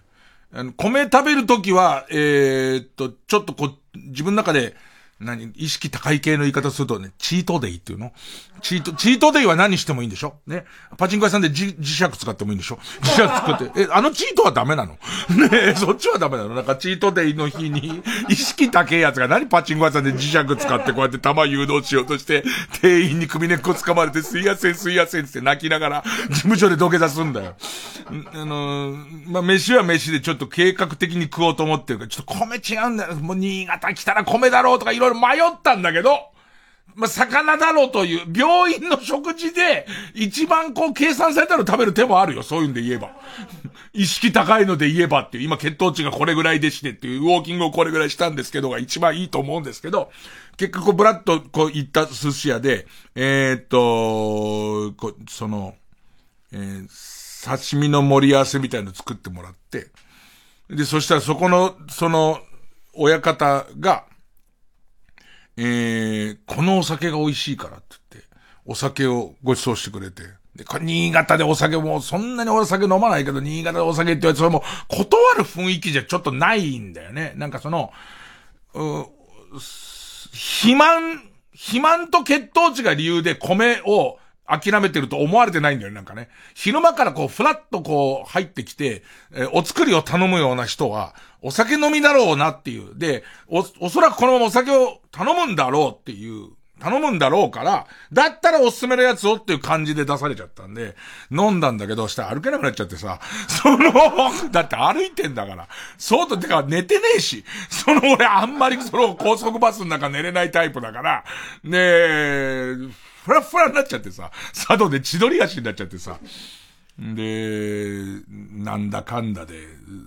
米食べるときは、えー、っと、ちょっとこう、自分の中で、何、意識高い系の言い方するとね、チートデイっていうの？チート、チートデイは何してもいいんでしょ？ね。パチンコ屋さんで磁石使ってもいいんでしょ？磁石作って。え、あのチートはダメなの？ねそっちはダメなの？なんかチートデイの日に、意識高いやつが何パチンコ屋さんで磁石使ってこうやって弾誘導しようとして、店員に首根っこ掴まれて、すいやせんすいやせんって泣きながら、事務所で土下座すんだよ。あのー、まあ、飯は飯でちょっと計画的に食おうと思ってるから、ちょっと米違うんだよ。もう新潟来たら米だろうとかいろいろ迷ったんだけど、まあ、魚だろうという、病院の食事で、一番こう計算されたの食べる手もあるよ、そういうんで言えば。意識高いので言えばっていう、今血糖値がこれぐらいでしてっていう、ウォーキングをこれぐらいしたんですけどが一番いいと思うんですけど、結局ブラッとこう行った寿司屋で、えー、っと、こその、えー、刺身の盛り合わせみたいの作ってもらって、で、そしたらそこの、その、親方が、えー、このお酒が美味しいからって言って、お酒をご馳走してくれて、で、新潟でお酒も、そんなにお酒飲まないけど、新潟でお酒って言われて、それも、断る雰囲気じゃちょっとないんだよね。なんかその、う、肥満、肥満と血糖値が理由で米を諦めてると思われてないんだよ、なんかね。昼間からこう、ふらっとこう、入ってきて、えー、お作りを頼むような人は、お酒飲みだろうなっていう。で、お、おそらくこのままお酒を頼むんだろうっていう、頼むんだろうから、だったらおすすめのやつをっていう感じで出されちゃったんで、飲んだんだけど、したら歩けなくなっちゃってさ、その、だって歩いてんだから、そうと、てか寝てねえし、その俺あんまりその高速バスの中寝れないタイプだから、ねえ、ふらふらになっちゃってさ、佐渡で千鳥足になっちゃってさ、で、なんだかんだで、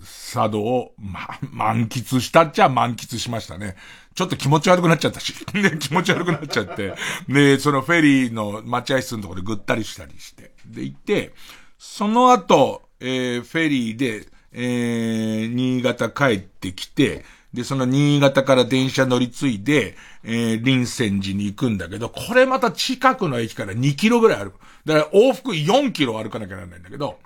佐渡を、ま、満喫したっちゃ満喫しましたね。ちょっと気持ち悪くなっちゃったし、ね、気持ち悪くなっちゃって、で、そのフェリーの待合室のところでぐったりしたりして、で、行って、その後、えー、フェリーで、えー、新潟帰ってきて、で、その新潟から電車乗り継いで、えー、臨泉寺に行くんだけど、これまた近くの駅から2キロぐらいある。だから往復4キロ歩かなきゃならないんだけど、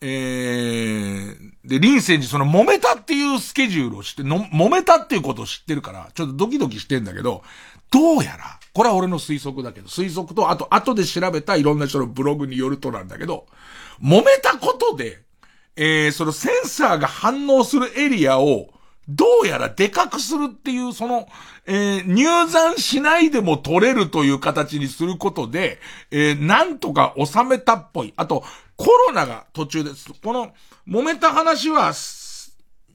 えー、で、臨泉寺その揉めたっていうスケジュールを知って、の、揉めたっていうことを知ってるから、ちょっとドキドキしてんだけど、どうやら、これは俺の推測だけど、推測と、あと、後で調べたいろんな人のブログによるとなんだけど、揉めたことで、えー、そのセンサーが反応するエリアを、どうやらでかくするっていう、その、えー、入山しないでも取れるという形にすることで、えー、なんとか収めたっぽい。あと、コロナが途中です。この、揉めた話は、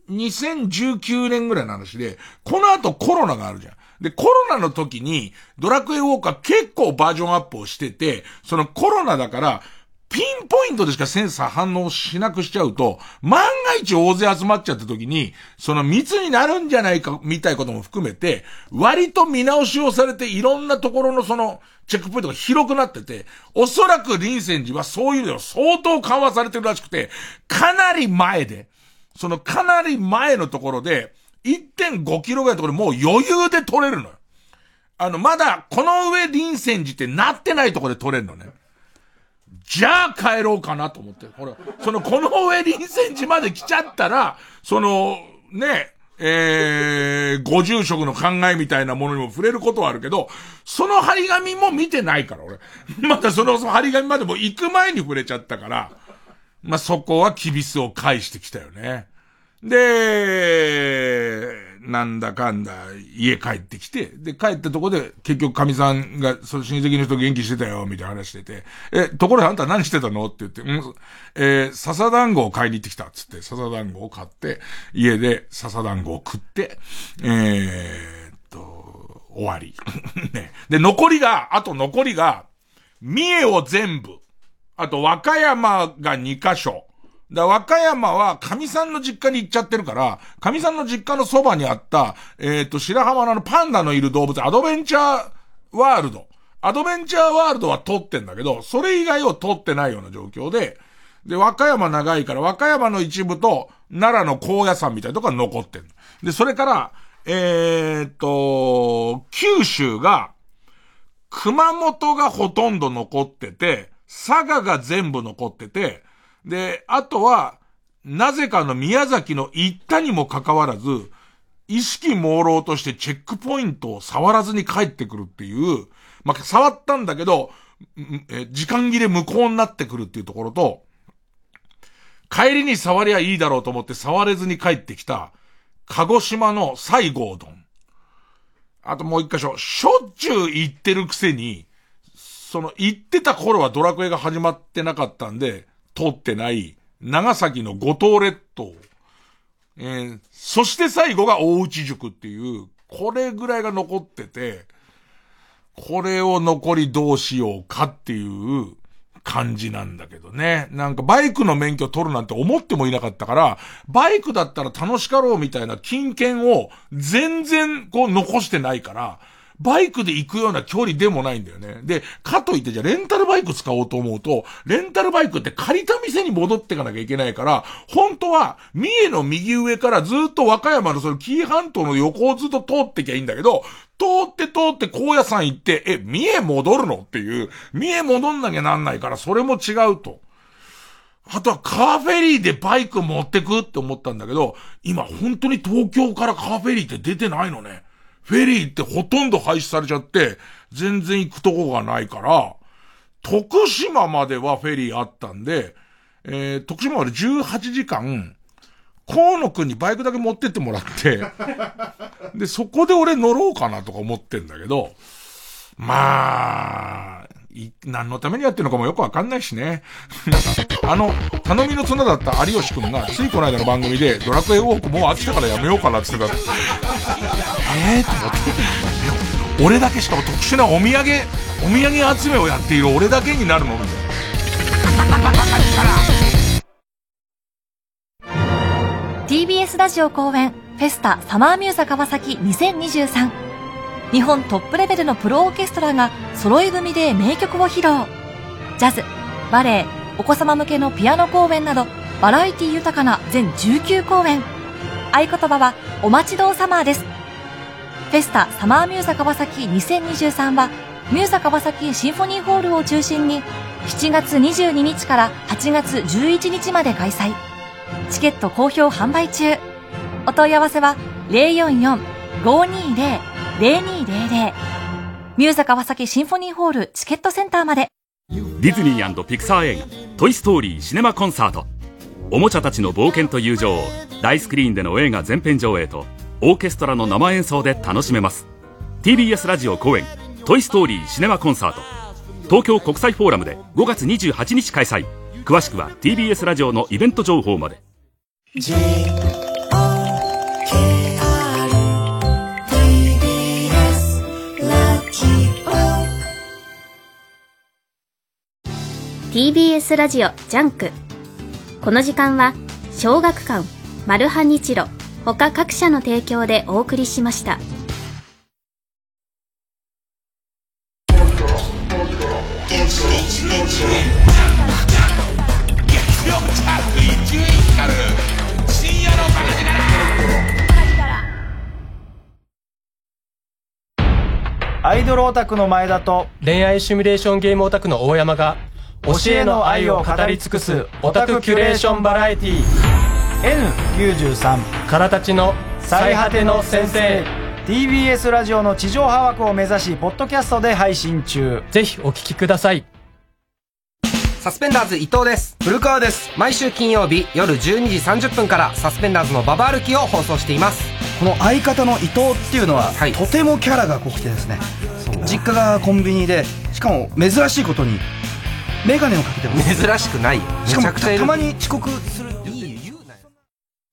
2019年ぐらいの話で、この後コロナがあるじゃん。で、コロナの時に、ドラクエウォーカー結構バージョンアップをしてて、そのコロナだから、ピンポイントでしかセンサー反応しなくしちゃうと、万が一大勢集まっちゃった時に、その密になるんじゃないか、みたいことも含めて、割と見直しをされて、いろんなところのその、チェックポイントが広くなってて、おそらく臨泉寺はそういうのを相当緩和されてるらしくて、かなり前で、そのかなり前のところで、1.5キロぐらいのところでもう余裕で取れるのよ。あの、まだ、この上臨泉寺ってなってないところで取れるのね。じゃあ帰ろうかなと思って。ほら、その、この上臨泉寺まで来ちゃったら、その、ね、えー、ご住職の考えみたいなものにも触れることはあるけど、その張り紙も見てないから、俺。またその張り紙までも行く前に触れちゃったから、まあ、そこはキビスを返してきたよね。で、なんだかんだ、家帰ってきて、で、帰ったとこで、結局神さんが、その親戚の人元気してたよ、みたいな話してて、え、ところであんた何してたの？って言って、うん、えー、笹団子を買いに行ってきた、つって、笹団子を買って、家で笹団子を食って、えー、っと、終わり。ね。で、残りが、あと残りが、三重を全部、あと和歌山が2カ所、だ和歌山は、神さんの実家に行っちゃってるから、神さんの実家のそばにあった、えっ、ー、と、白浜のあのパンダのいる動物、アドベンチャーワールド。アドベンチャーワールドは通ってんだけど、それ以外を通ってないような状況で、で、和歌山長いから、和歌山の一部と、奈良の高野山みたいなとこが残ってんで、それから、えー、っと、九州が、熊本がほとんど残ってて、佐賀が全部残ってて、で、あとは、なぜかの宮崎の行ったにもかかわらず、意識朦朧としてチェックポイントを触らずに帰ってくるっていう、まあ、触ったんだけど、時間切れ無効になってくるっていうところと、帰りに触りゃいいだろうと思って触れずに帰ってきた、鹿児島の西郷丼。あともう一箇所、しょっちゅう行ってるくせに、その行ってた頃はドラクエが始まってなかったんで、通ってない長崎の五島列島。えー、そして最後が大内塾っていう、これぐらいが残ってて、これを残りどうしようかっていう感じなんだけどね。なんかバイクの免許取るなんて思ってもいなかったから、バイクだったら楽しかろうみたいな金券を全然こう残してないから、バイクで行くような距離でもないんだよね。で、かといってじゃあレンタルバイク使おうと思うと、レンタルバイクって借りた店に戻ってかなきゃいけないから、本当は、三重の右上からずっと和歌山のその紀伊半島の横をずっと通ってきゃいいんだけど、通って通って高野山行って、え、三重戻るの？っていう、三重戻んなきゃなんないから、それも違うと。あとはカーフェリーでバイク持ってくって思ったんだけど、今本当に東京からカーフェリーって出てないのね。フェリーってほとんど廃止されちゃって、全然行くとこがないから、徳島まではフェリーあったんで、えー、徳島まで18時間、河野くんにバイクだけ持ってってもらってで、そこで俺乗ろうかなとか思ってんだけど、まあ、何のためにやってるのかもよくわかんないしね。あの、頼みの綱だった有吉くんが、ついこの間の番組で、ドラクエウォークもう飽きたからやめようかなって言ってた。えーと思って。俺だけしかも特殊なお土産、お土産集めをやっている俺だけになるのみたいな。TBS ラジオ公演フェスタサマーミューザ川崎2023日本トップレベルのプロオーケストラが揃い踏みで名曲を披露。ジャズ、バレエ、お子様向けのピアノ公演など、バラエティ豊かな全19公演。合言葉は、お待ちどうサマーです。フェスタサマーミューザ川崎2023は、ミューザ川崎シンフォニーホールを中心に、7月22日から8月11日まで開催。チケット好評販売中。お問い合わせは、044-520 0200ミューザ川崎シンフォニーホールチケットセンターまで。ディズニーピクサー映画「トイ・ストーリー・シネマ・コンサート」おもちゃたちの冒険と友情を大スクリーンでの映画全編上映とオーケストラの生演奏で楽しめます。TBS ラジオ公演「トイ・ストーリー・シネマ・コンサート」東京国際フォーラムで5月28日開催。詳しくは TBS ラジオのイベント情報まで。TBS ラジオジャンク。この時間は小学館マルハニチロ他各社の提供でお送りしました。アイドルオタクの前田と恋愛シミュレーションゲームオタクの大山が教えの愛を語り尽くすオタクキュレーションバラエティ。ー N93 からたちの最果ての先生。TBS ラジオの地上波枠を目指しポッドキャストで配信中。ぜひお聞きください。サスペンダーズ伊藤です。古川です。毎週金曜日夜12時30分からサスペンダーズのババ歩きを放送しています。この相方の伊藤っていうのは、はい、とてもキャラが濃くてですね実家がコンビニでしかも珍しいことに眼鏡をかけても珍しくないしかもたまに遅刻する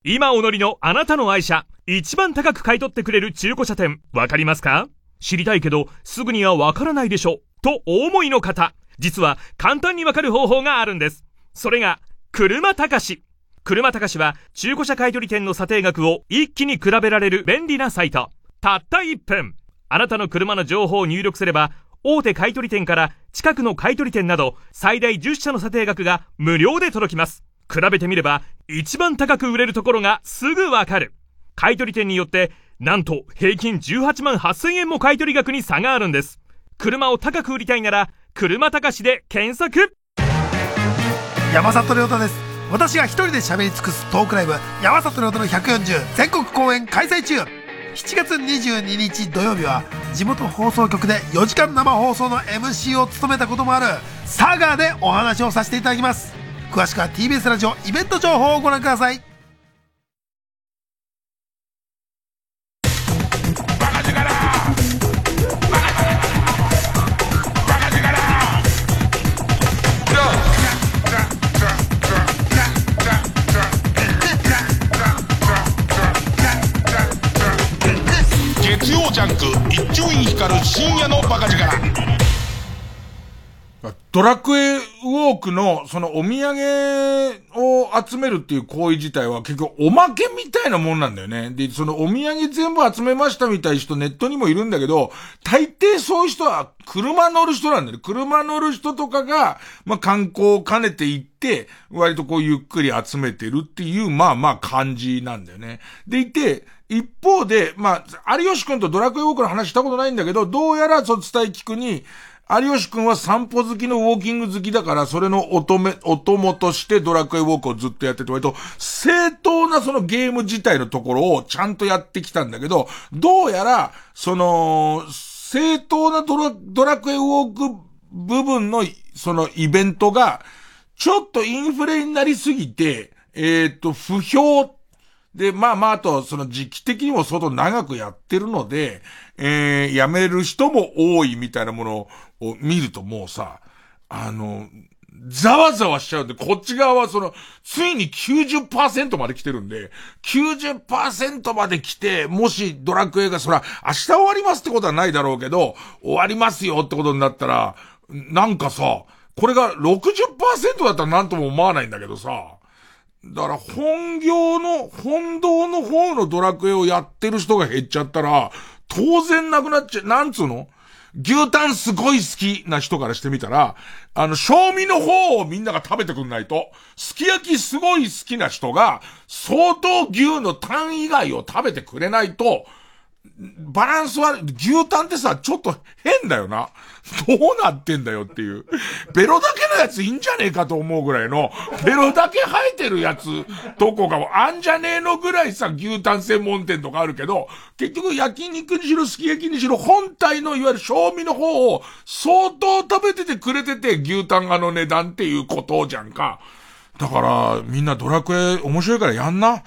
今お乗りのあなたの愛車。一番高く買い取ってくれる中古車店。わかりますか？知りたいけどすぐにはわからないでしょ。とお思いの方。実は簡単にわかる方法があるんです。それが車高し。車高しは中古車買取店の査定額を一気に比べられる便利なサイト。たった1分。あなたの車の情報を入力すれば大手買取店から近くの買取店など最大10社の査定額が無料で届きます。比べてみれば一番高く売れるところがすぐわかる。買取店によってなんと平均18万8000円も買取額に差があるんです。車を高く売りたいなら車高しで検索山里亮太です私が一人で喋り尽くすトークライブ山里亮太の140全国公演開催中7月22日土曜日は地元放送局で4時間生放送の MC を務めたこともある佐賀でお話をさせていただきます。詳しくは TBS ラジオイベント情報をご覧ください。ジャンク一丁院光る深夜のバカ力ドラクエウォークのそのお土産を集めるっていう行為自体は結局おまけみたいなもんなんだよね。で、そのお土産全部集めましたみたい人ネットにもいるんだけど、大抵そういう人は車乗る人なんだよね。車乗る人とかが、まあ、観光を兼ねて行って、割とこうゆっくり集めてるっていう、まあまあ感じなんだよね。でいて、一方で、まあ、有吉くんとドラクエウォークの話したことないんだけど、どうやらその伝え聞くに、有吉くんは散歩好きのウォーキング好きだから、それの乙め、お供としてドラクエウォークをずっとやってて、割と正当なそのゲーム自体のところをちゃんとやってきたんだけど、どうやら、その、正当なドラドラクエウォーク部分の、そのイベントが、ちょっとインフレになりすぎて、えっ、ー、と、不評で、まあまあ、あと、その時期的にも相当長くやってるので、えー、辞める人も多いみたいなものを見るともうさ、あの、ざわざわしちゃうんで、こっち側はその、ついに90%まで来てるんで、90%まで来て、もしドラクエがそら、明日終わりますってことはないだろうけど、終わりますよってことになったら、なんかさ、これが60%だったらなんとも思わないんだけどさ、だから本業の、本堂の方のドラクエをやってる人が減っちゃったら、当然なくなっちゃ、なんつうの？牛タンすごい好きな人からしてみたら、あの、賞味の方をみんなが食べてくんないと、すき焼きすごい好きな人が、相当牛のタン以外を食べてくれないと、バランスは、牛タンってさ、ちょっと変だよな。どうなってんだよっていう。ベロだけのやついいんじゃねえかと思うぐらいの、ベロだけ生えてるやつ、どこかもあんじゃねえのぐらいさ、牛タン専門店とかあるけど、結局焼肉にしろ、すき焼きにしろ、本体のいわゆる賞味の方を相当食べててくれてて、牛タンがの値段っていうことじゃんか。だから、みんなドラクエ面白いからやんな。ね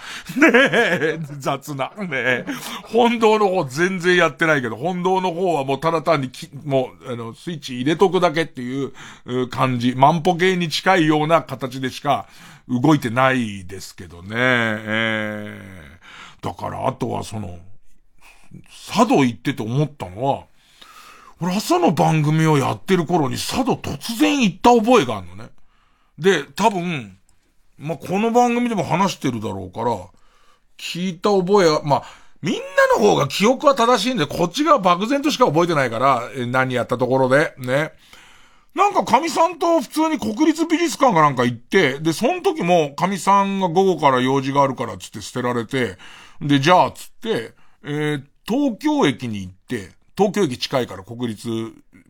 え、雑な。ねえ。本堂の方全然やってないけど、本堂の方はもうただ単にき、もう、あの、スイッチ入れとくだけっていう感じ。万歩計に近いような形でしか動いてないですけどね。えー、だから、あとはその、佐渡行ってて思ったのは、俺朝の番組をやってる頃に佐渡突然行った覚えがあるのね。で、多分、まあ、この番組でも話してるだろうから、聞いた覚えは、まあ、みんなの方が記憶は正しいんで、こっちが漠然としか覚えてないから、何やったところで、ね。なんか神さんと普通に国立美術館かなんか行って、で、その時も神さんが午後から用事があるからつって捨てられて、で、じゃあつって、えー、東京駅に行って、東京駅近いから国立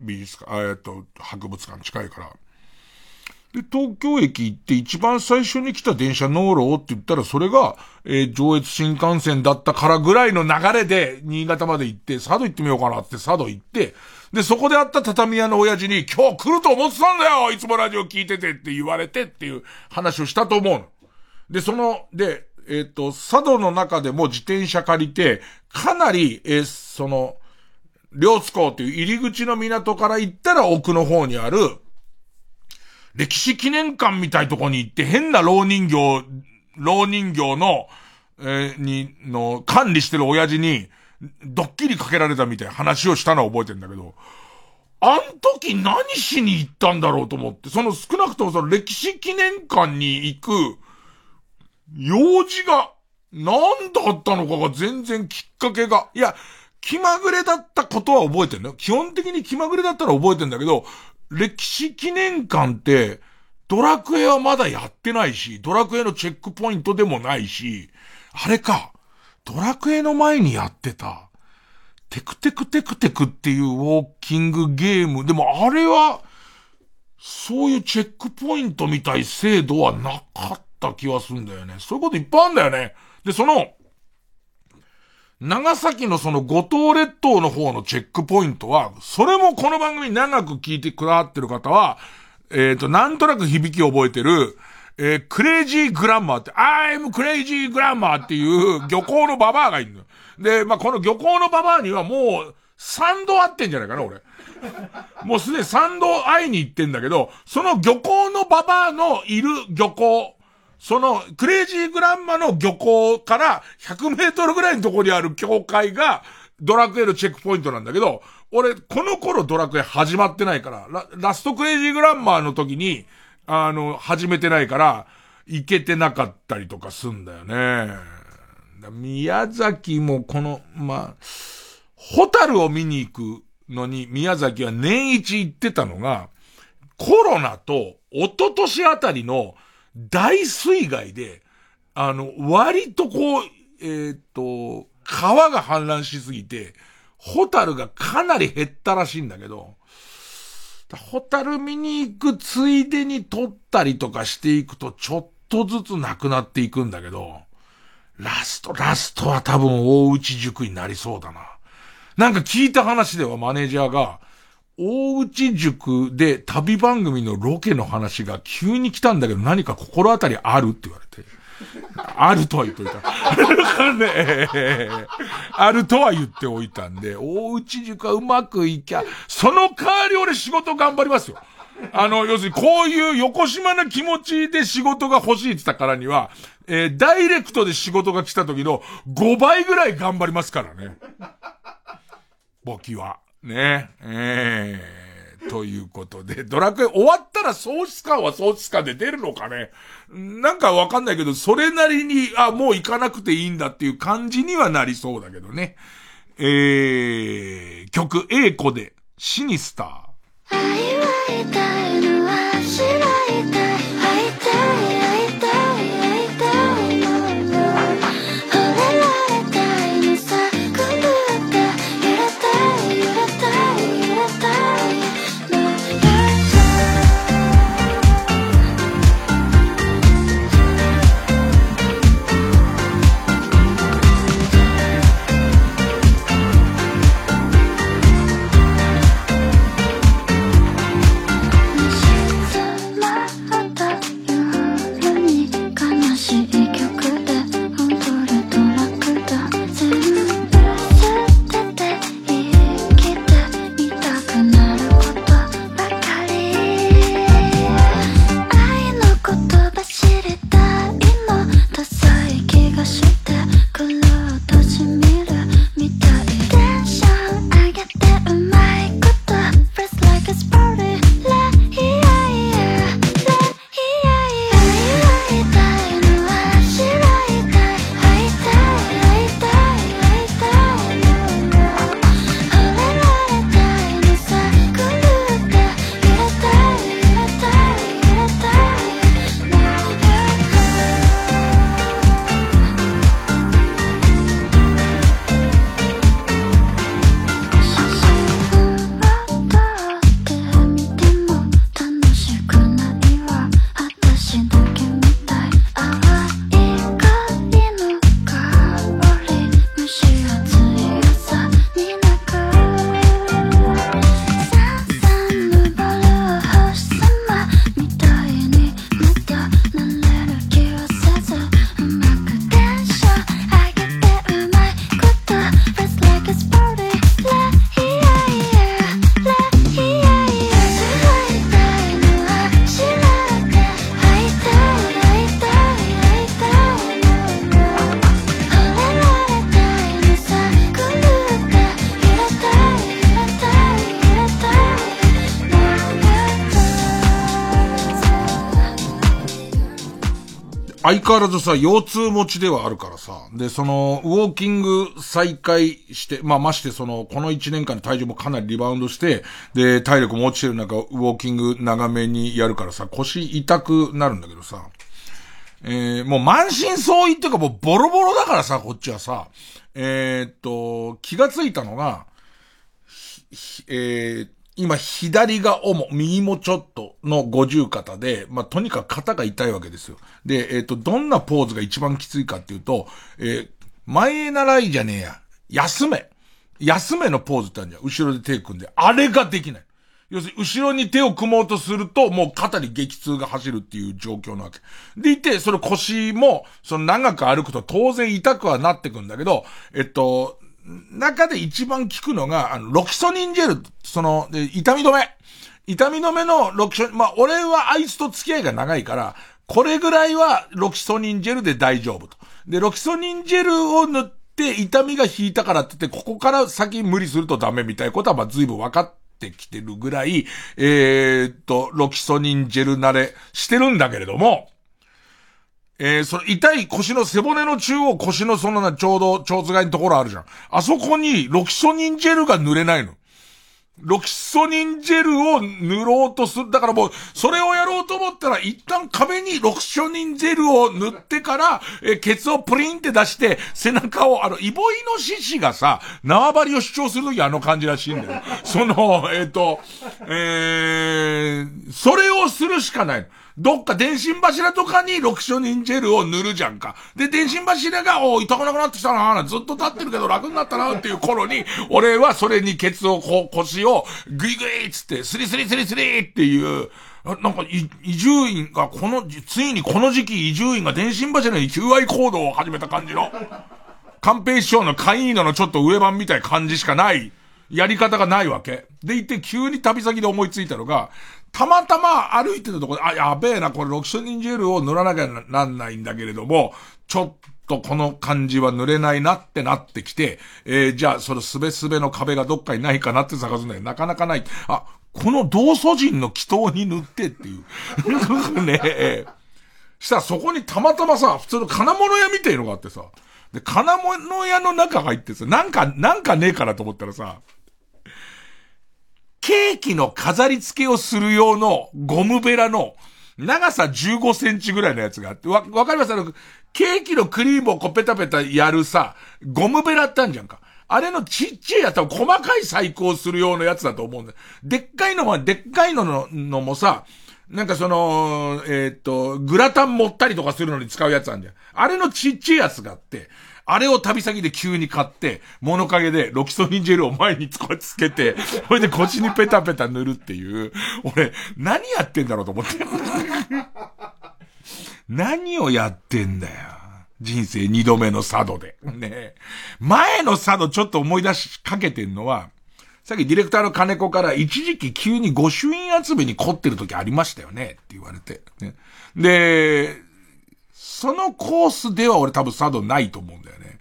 美術館、えっと、博物館近いから、で、東京駅行って一番最初に来た電車乗ろうって言ったら、それが、えー、上越新幹線だったからぐらいの流れで、新潟まで行って、佐渡行ってみようかなって佐渡行って、で、そこで会った畳屋の親父に、今日来ると思ってたんだよいつもラジオ聞いててって言われてっていう話をしたと思うの。で、その、で、えっ、ー、と、佐渡の中でも自転車借りて、かなり、えー、その、両津港っていう入り口の港から行ったら奥の方にある、歴史記念館みたいとこに行って変な老人形、老人形の、えー、に、の、管理してる親父に、ドッキリかけられたみたいな話をしたのは覚えてんだけど、あん時何しに行ったんだろうと思って、その少なくともその歴史記念館に行く、用事が、何だったのかが全然きっかけが、いや、気まぐれだったことは覚えてるのよ。基本的に気まぐれだったら覚えてんだけど、歴史記念館って、ドラクエはまだやってないし、ドラクエのチェックポイントでもないし、あれか、ドラクエの前にやってた、テクテクテクテクっていうウォーキングゲーム、でもあれは、そういうチェックポイントみたい制度はなかった気はするんだよね。そういうこといっぱいあるんだよね。で、その、長崎のその五島列島の方のチェックポイントは、それもこの番組長く聞いてくださってる方は、えっ、ー、と、なんとなく響き覚えてる、えー、クレイジーグランマーって、I'm crazy grammar っていう漁港のババアがいるの。で、まあ、この漁港のババアにはもう、3度会ってんじゃないかな、俺。もうすでに3度会いに行ってんだけど、その漁港のババアのいる漁港、その、クレイジーグランマの漁港から100メートルぐらいのところにある境界が、ドラクエのチェックポイントなんだけど、俺、この頃ドラクエ始まってないから、ララストクレイジーグランマの時に、あの、始めてないから、行けてなかったりとかすんだよね。宮崎もこの、まあ、ホタルを見に行くのに宮崎は年一行ってたのが、コロナと一昨年あたりの大水害で、あの、割とこう、えー、っと、川が氾濫しすぎて、ホタルがかなり減ったらしいんだけど、ホタル見に行くついでに撮ったりとかしていくとちょっとずつなくなっていくんだけど、ラスト、ラストは多分大内塾になりそうだな。なんか聞いた話ではマネージャーが、大内塾で旅番組のロケの話が急に来たんだけど何か心当たりあるって言われて。あるとは言っといた。ね、あるとは言っておいたんで、大内塾はうまくいきゃ、その代わり俺仕事頑張りますよ。あの、要するにこういう横島な気持ちで仕事が欲しいって言ったからには、えー、ダイレクトで仕事が来た時の5倍ぐらい頑張りますからね。僕は。ね。ええー、ということで、ドラクエ終わったら喪失感は喪失感で出るのかね。なんかわかんないけど、それなりに、あ、もう行かなくていいんだっていう感じにはなりそうだけどね。えー、曲、A 子で、シニスター。相変わらずさ、腰痛持ちではあるからさ、で、その、ウォーキング再開して、まあ、ましてその、この1年間で体重もかなりリバウンドして、で、体力も落ちてる中、ウォーキング長めにやるからさ、腰痛くなるんだけどさ、えー、もう満身創痍っていうかもうボロボロだからさ、こっちはさ、えー、っと、気がついたのが、えー、今左が主、右もちょっとの五十肩で、まあ、とにかく肩が痛いわけですよ。で、えっ、と、どんなポーズが一番きついかっていうと、えー、前習いじゃねえや。休め。休めのポーズってあるじゃん。後ろで手組んで。あれができない。要するに、後ろに手を組もうとすると、もう肩に激痛が走るっていう状況なわけ。でいて、その腰も、その長く歩くと当然痛くはなってくんだけど、えっと、中で一番効くのが、あの、ロキソニンジェル、その、痛み止め。痛み止めのロキソニン、まあ、俺はあいつと付き合いが長いから、これぐらいはロキソニンジェルで大丈夫と。で、ロキソニンジェルを塗って痛みが引いたからって言って、ここから先無理するとダメみたいなことは、まあ、随分分かっってきてるぐらい、えー、っと、ロキソニンジェル慣れしてるんだけれども、えー、その痛い腰の背骨の中央、腰のそのな、ちょうど、蝶つがいのところあるじゃん。あそこに、ロキソニンジェルが塗れないの。ロキソニンジェルを塗ろうとする。だからもう、それをやろうと思ったら、一旦壁にロキソニンジェルを塗ってから、えケツをプリンって出して、背中を、あの、イボイノシシがさ、縄張りを主張するときあの感じらしいんだよ。その、えっ、ー、と、えー、それをするしかない。どっか電信柱とかにロキソニンジェルを塗るじゃんか。で、電信柱が、お痛くなくなってきたなずっと立ってるけど楽になったなっていう頃に、俺はそれにケツを、こう、腰を、グイグイっつって、スリスリスリスリっていう、なんか、移住院が、この、ついにこの時期移住院が電信柱に求愛行動を始めた感じの、寛平師匠のカイーノのちょっと上版みたいな感じしかない、やり方がないわけ。でいて急に旅先で思いついたのが、たまたま歩いてたところで、あ、やべえな、これロキソニンジェルを塗らなきゃなんないんだけれども、ちょっとこの感じは塗れないなってなってきて、えー、じゃあそのすべすべの壁がどっかにないかなって探すんだよ。なかなかない。あ、この同祖人の祈祷に塗ってっていう。ねえしたらそこにたまたまさ、普通の金物屋みたいのがあってさ、で、金物屋の中入ってさ、なんか、なんかねえかなと思ったらさ、ケーキの飾り付けをする用のゴムベラの長さ15センチぐらいのやつがあって、わ、わかります？あの、ケーキのクリームをこうペタペタやるさ、ゴムベラってあるじゃんか。あれのちっちゃいやつは細かい細工をする用のやつだと思うんだよ。でっかいのは、でっかいのののもさ、なんかその、えー、っと、グラタン持ったりとかするのに使うやつあるじゃん。あれのちっちゃいやつがあって、あれを旅先で急に買って、物陰でロキソニンジェルを前につけて、それで腰にペタペタ塗るっていう、俺、何やってんだろうと思って。何をやってんだよ。人生二度目の佐渡で。ね前の佐渡ちょっと思い出しかけてんのは、さっきディレクターの金子から一時期急に御朱印集めに凝ってる時ありましたよねって言われて。ね、で、そのコースでは俺多分佐渡ないと思うんだよね。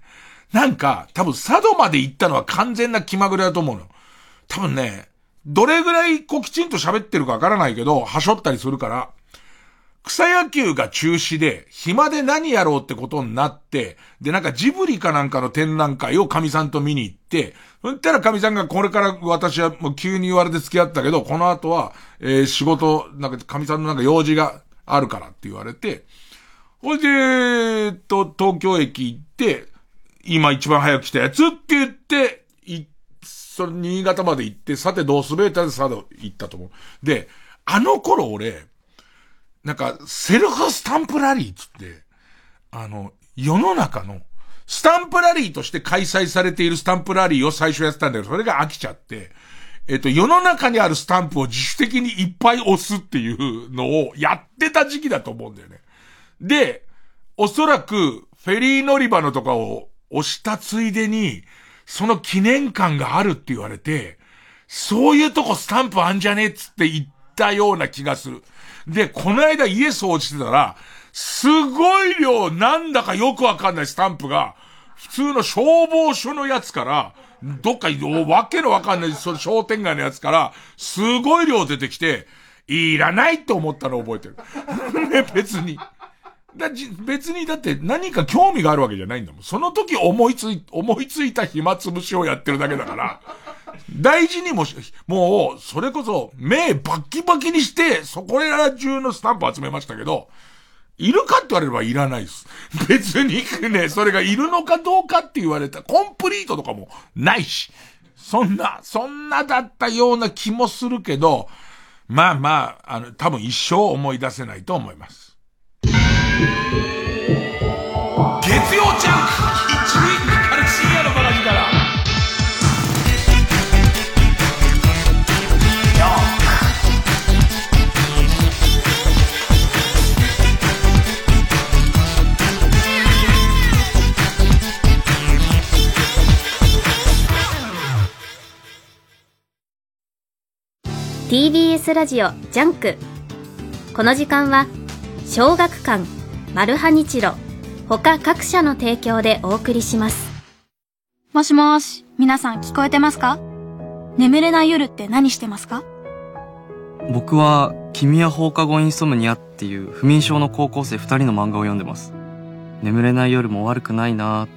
なんか、多分佐渡まで行ったのは完全な気まぐれだと思うの。多分ね、どれぐらいこうきちんと喋ってるかわからないけど、はしょったりするから、草野球が中止で、暇で何やろうってことになって、で、なんかジブリかなんかの展覧会を神さんと見に行って、そしたら神さんがこれから私はもう急に言われて付き合ったけど、この後は、えー、仕事、なんか神さんのなんか用事があるからって言われて、ほいで、えっと、東京駅行って、今一番早く来たやつって言って、い、それ新潟まで行って、さてどうすべたでさて行ったと思う。で、あの頃俺、なんか、セルフスタンプラリーっつって、あの、世の中の、スタンプラリーとして開催されているスタンプラリーを最初やってたんだけど、それが飽きちゃって、えっと、世の中にあるスタンプを自主的にいっぱい押すっていうのをやってた時期だと思うんだよね。で、おそらく、フェリー乗り場のとかを押したついでに、その記念館があるって言われて、そういうとこスタンプあんじゃねえっつって言ったような気がする。で、この間家掃除してたら、すごい量なんだかよくわかんないスタンプが、普通の消防署のやつから、どっか、わけのわかんない、その商店街のやつから、すごい量出てきて、いらないと思ったのを覚えてる。ね、別に。だじ別にだって何か興味があるわけじゃないんだもん。その時思いつい、思いついた暇つぶしをやってるだけだから、大事にもし、もう、それこそ、目バッキバキにして、そこら中のスタンプ集めましたけど、いるかって言われればいらないです。別にね、それがいるのかどうかって言われた。コンプリートとかもないし。そんな、そんなだったような気もするけど、まあまあ、あの、多分一生思い出せないと思います。月曜ジャンク一にかかる深夜のバカ力から。TBS ラジオジャンクこの時間は小学館マルハニチロ他各社の提供でお送りします。もしもし皆さん聞こえてますか？眠れない夜って何してますか？僕は君は放課後インソムニアっていう不眠症の高校生2人の漫画を読んでます。眠れない夜も悪くないなーっ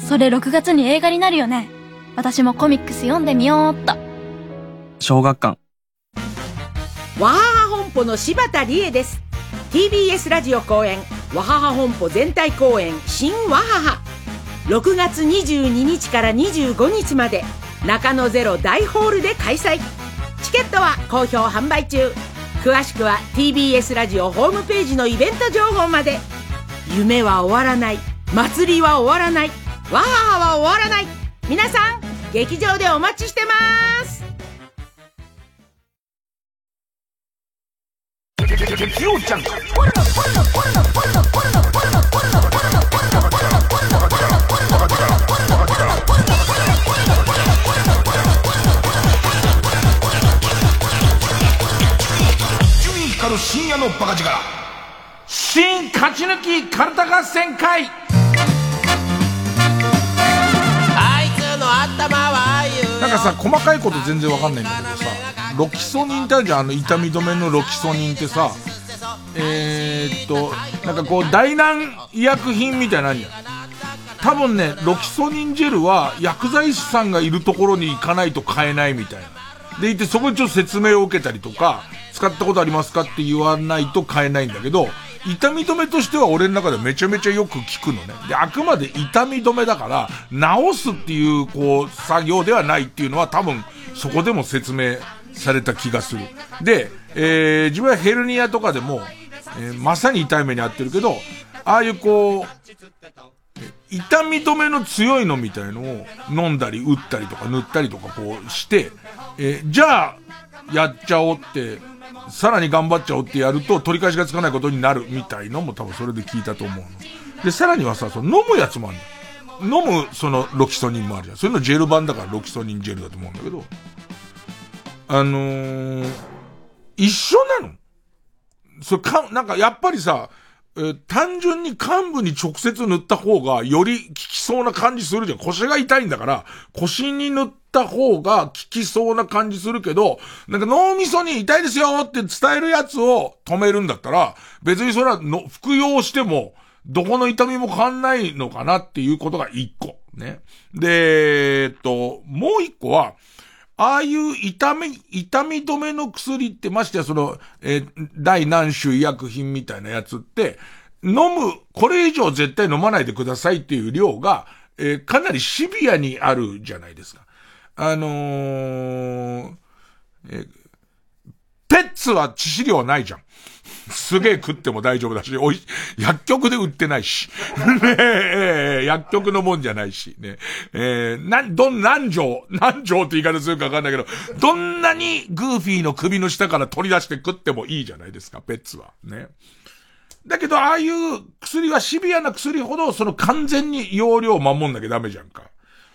て。それ6月に映画になるよね。私もコミックス読んでみようっと。小学館。わはは本舗の柴田理恵です TBS ラジオ公演わはは本舗全体公演新わはは。6月22日から25日まで中野ゼロ大ホールで開催。チケットは好評販売中。詳しくは TBS ラジオホームページのイベント情報まで。夢は終わらない。祭りは終わらない。わははは終わらない。皆さん劇場でお待ちしてます。月曜ジャンク光る深夜のバカ力。新勝ち抜きカルタ合戦会。あいつの頭はなんかさ細かいこと全然わかんないんだけどさロキソニンってあるじゃん、あの痛み止めのロキソニンってさ、えー、っと、なんかこう、大難医薬品みたいなのあるじゃん。多分ね、ロキソニンジェルは薬剤師さんがいるところに行かないと買えないみたいな。でいて、そこにちょっと説明を受けたりとか、使ったことありますかって言わないと買えないんだけど、痛み止めとしては俺の中でめちゃめちゃよく効くのね。で、あくまで痛み止めだから、治すっていう、こう、作業ではないっていうのは多分、そこでも説明された気がする。で、えー、自分はヘルニアとかでも、えー、まさに痛い目に遭ってるけど、ああいうこう、痛み止めの強いのみたいのを飲んだり打ったりとか塗ったりとかこうして、えー、じゃあ、やっちゃおうって、さらに頑張っちゃおうってやると取り返しがつかないことになるみたいのも多分それで聞いたと思うの。で、さらにはさ、その飲むやつもあるの。飲むそのロキソニンもあるじゃん。そういうのジェル版だからロキソニンジェルだと思うんだけど、あのー、一緒なの？それか、なんかやっぱりさ、えー、単純に幹部に直接塗った方がより効きそうな感じするじゃん。腰が痛いんだから、腰に塗った方が効きそうな感じするけど、なんか脳みそに痛いですよって伝えるやつを止めるんだったら、別にそれはの服用しても、どこの痛みも変わんないのかなっていうことが一個。ね。で、えっと、もう一個は、ああいう痛み、痛み止めの薬ってましてやその、えー、第何種医薬品みたいなやつって、飲む、これ以上絶対飲まないでくださいっていう量が、えー、かなりシビアにあるじゃないですか。あのー、えー、ペッツは致死量ないじゃん。すげえ食っても大丈夫だし、おい、薬局で売ってないし。ねえ、薬局のもんじゃないし、ね。えー、な、どん、何錠、何錠って言い方するかわかんないけど、どんなにグーフィーの首の下から取り出して食ってもいいじゃないですか、ペッツは。ね。だけど、ああいう薬はシビアな薬ほど、その完全に容量を守んなきゃダメじゃんか。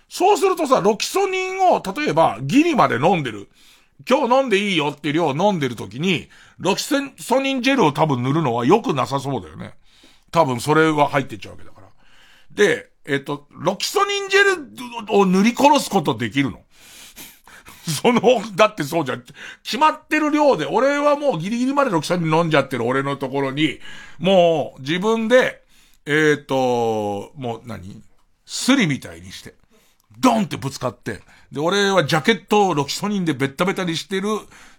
そうするとさ、ロキソニンを、例えば、ギリまで飲んでる。今日飲んでいいよって量を飲んでる時に、ロキソニンジェルを多分塗るのは良くなさそうだよね。多分それは入ってっちゃうわけだから。で、えっ、と、ロキソニンジェルを塗り殺すことできるの その、だってそうじゃん。決まってる量で、俺はもうギリギリまでロキソニン飲んじゃってる俺のところに、もう自分で、えっ、ー、と、もう何？スリみたいにして、ドンってぶつかって、で、俺はジャケットをロキソニンでベッタベタにしてる、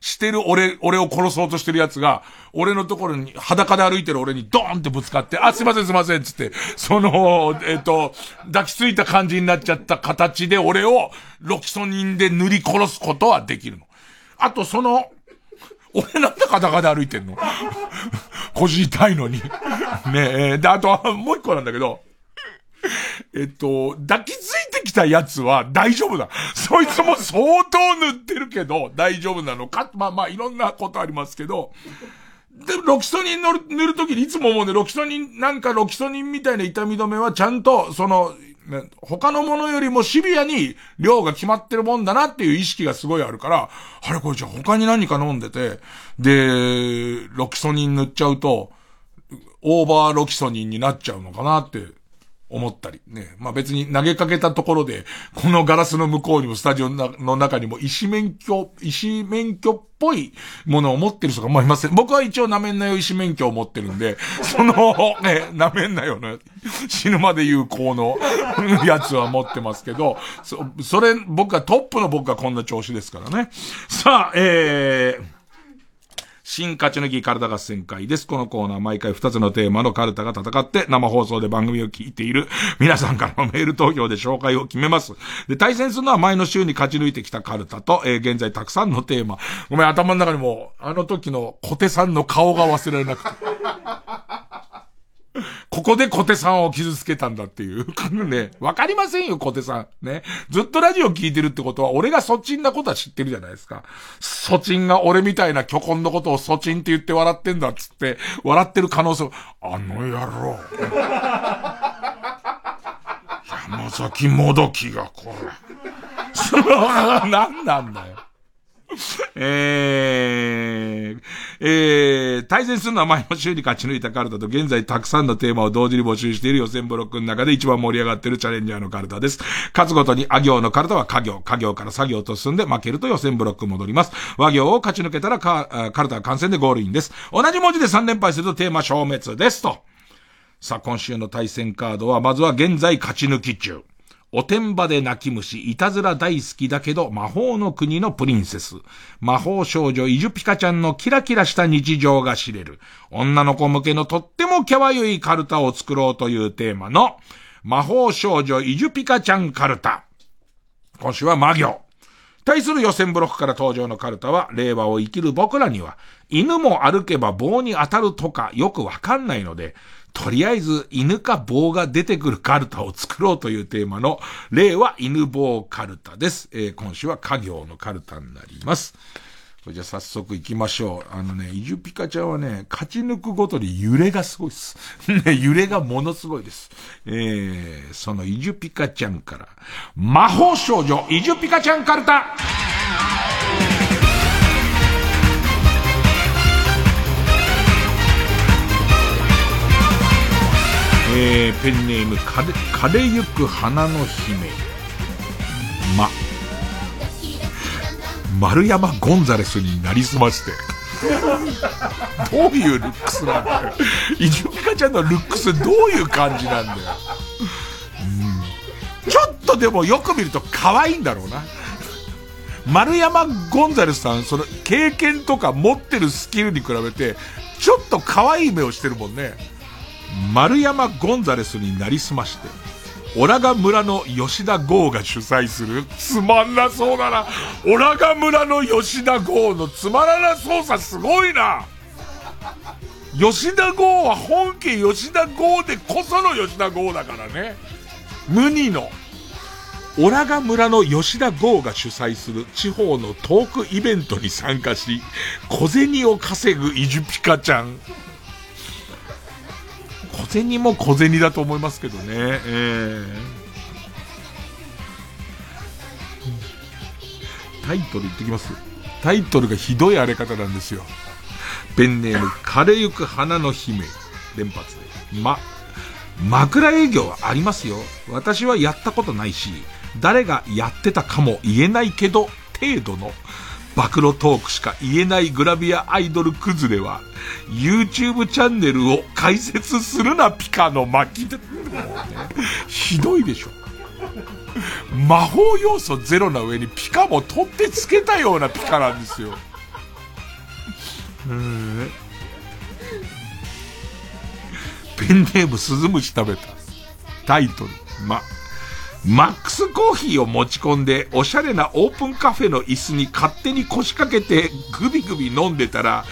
してる俺、俺を殺そうとしてる奴が、俺のところに、裸で歩いてる俺にドーンってぶつかって、あ、すいませんすいません、つって、その、えっ、ー、と、抱きついた感じになっちゃった形で俺をロキソニンで塗り殺すことはできるの。あと、その、俺なんで裸で歩いてんの腰痛いのに。ねえ、で、あと、もう一個なんだけど、えっと、抱ききたやつは大丈夫だ。そいつも相当塗ってるけど、大丈夫なのか？まあまあ、いろんなことありますけど、で、ロキソニン塗る、塗るときにいつも思うね、ロキソニン、なんかロキソニンみたいな痛み止めはちゃんと、その、他のものよりもシビアに量が決まってるもんだなっていう意識がすごいあるから、あれこれじゃ他に何か飲んでて、で、ロキソニン塗っちゃうと、オーバーロキソニンになっちゃうのかなって思ったり、ね。まあ別に投げかけたところで、このガラスの向こうにもスタジオの中にも医師免許、医師免許っぽいものを持ってる人がまあいません。僕は一応舐めんなよ医師免許を持ってるんで、その、ね、舐めんなよの、死ぬまで有効の やつは持ってますけど、そ、それ、僕はトップの僕がこんな調子ですからね。さあ、えー、新勝ち抜きカルタ合戦会です。このコーナー毎回2つのテーマのカルタが戦って生放送で番組を聞いている皆さんからのメール投票で紹介を決めます。で、対戦するのは前の週に勝ち抜いてきたカルタと、えー、現在たくさんのテーマ。ごめん、頭の中にも、あの時の小手さんの顔が忘れられなくて。ここで小手さんを傷つけたんだっていう。ね。わかりませんよ、小手さん。ね。ずっとラジオ聞いてるってことは、俺がそちんなことは知ってるじゃないですか。そちんが俺みたいな巨根のことをそちんって言って笑ってんだっつって、笑ってる可能性あの野郎。山崎もどきがこれ。何なんだよ。えー、えー、対戦するのは前の週に勝ち抜いたカルタと現在たくさんのテーマを同時に募集している予選ブロックの中で一番盛り上がっているチャレンジャーのカルタです。勝つごとにあ行のカルタは家業、家業から作業と進んで負けると予選ブロック戻ります。和行を勝ち抜けたらカカルタは完成でゴールインです。同じ文字で3連敗するとテーマ消滅ですと。さあ、今週の対戦カードは、まずは現在勝ち抜き中。おてんばで泣き虫、いたずら大好きだけど魔法の国のプリンセス。魔法少女イジュピカちゃんのキラキラした日常が知れる。女の子向けのとってもキャワユいカルタを作ろうというテーマの魔法少女イジュピカちゃんカルタ。今週は魔行。対する予選ブロックから登場のカルタは、令和を生きる僕らには、犬も歩けば棒に当たるとかよくわかんないので、とりあえず犬か棒が出てくるカルタを作ろうというテーマの、例は犬棒カルタです。えー、今週は家業のカルタになります。これじゃあ早速行きましょう。あのね、イジュピカちゃんはね、勝ち抜くごとに揺れがすごいです。ね、揺れがものすごいです。えー、そのイジュピカちゃんから、魔法少女イジュピカちゃんカルタえー、ペンネーム、枯れ、ゆく花の姫。ま、丸山ゴンザレスになりすまして。どういうルックスなんだよ。イジュピカちゃんのルックスどういう感じなんだよ。うん。ちょっとでもよく見ると可愛いんだろうな。丸山ゴンザレスさん、その経験とか持ってるスキルに比べて、ちょっと可愛い目をしてるもんね。丸山ゴンザレスになりすまして、オラガ村の吉田剛が主催する、つまんなそうだな。オラガ村の吉田剛のつまらな操作すごいな。吉田剛は本家吉田剛でこその吉田剛だからね。無二の。オラガ村の吉田剛が主催する地方のトークイベントに参加し、小銭を稼ぐイジュピカちゃん。小銭も小銭だと思いますけどね。えー、タイトル言ってきます。タイトルがひどい荒れ方なんですよ。ペンネーム、枯れゆく花の姫。連発で。ま、枕営業はありますよ。私はやったことないし、誰がやってたかも言えないけど、程度の暴露トークしか言えないグラビアアイドル崩れは、YouTube チャンネルを開設するなピカの巻き。ひどいでしょ。魔法要素ゼロな上にピカも取ってつけたようなピカなんですよ。うんペンネームスズムシ食べた。タイトル、ま、マックスコーヒーを持ち込んで、おしゃれなオープンカフェの椅子に勝手に腰掛けて、グビグビ飲んでたら、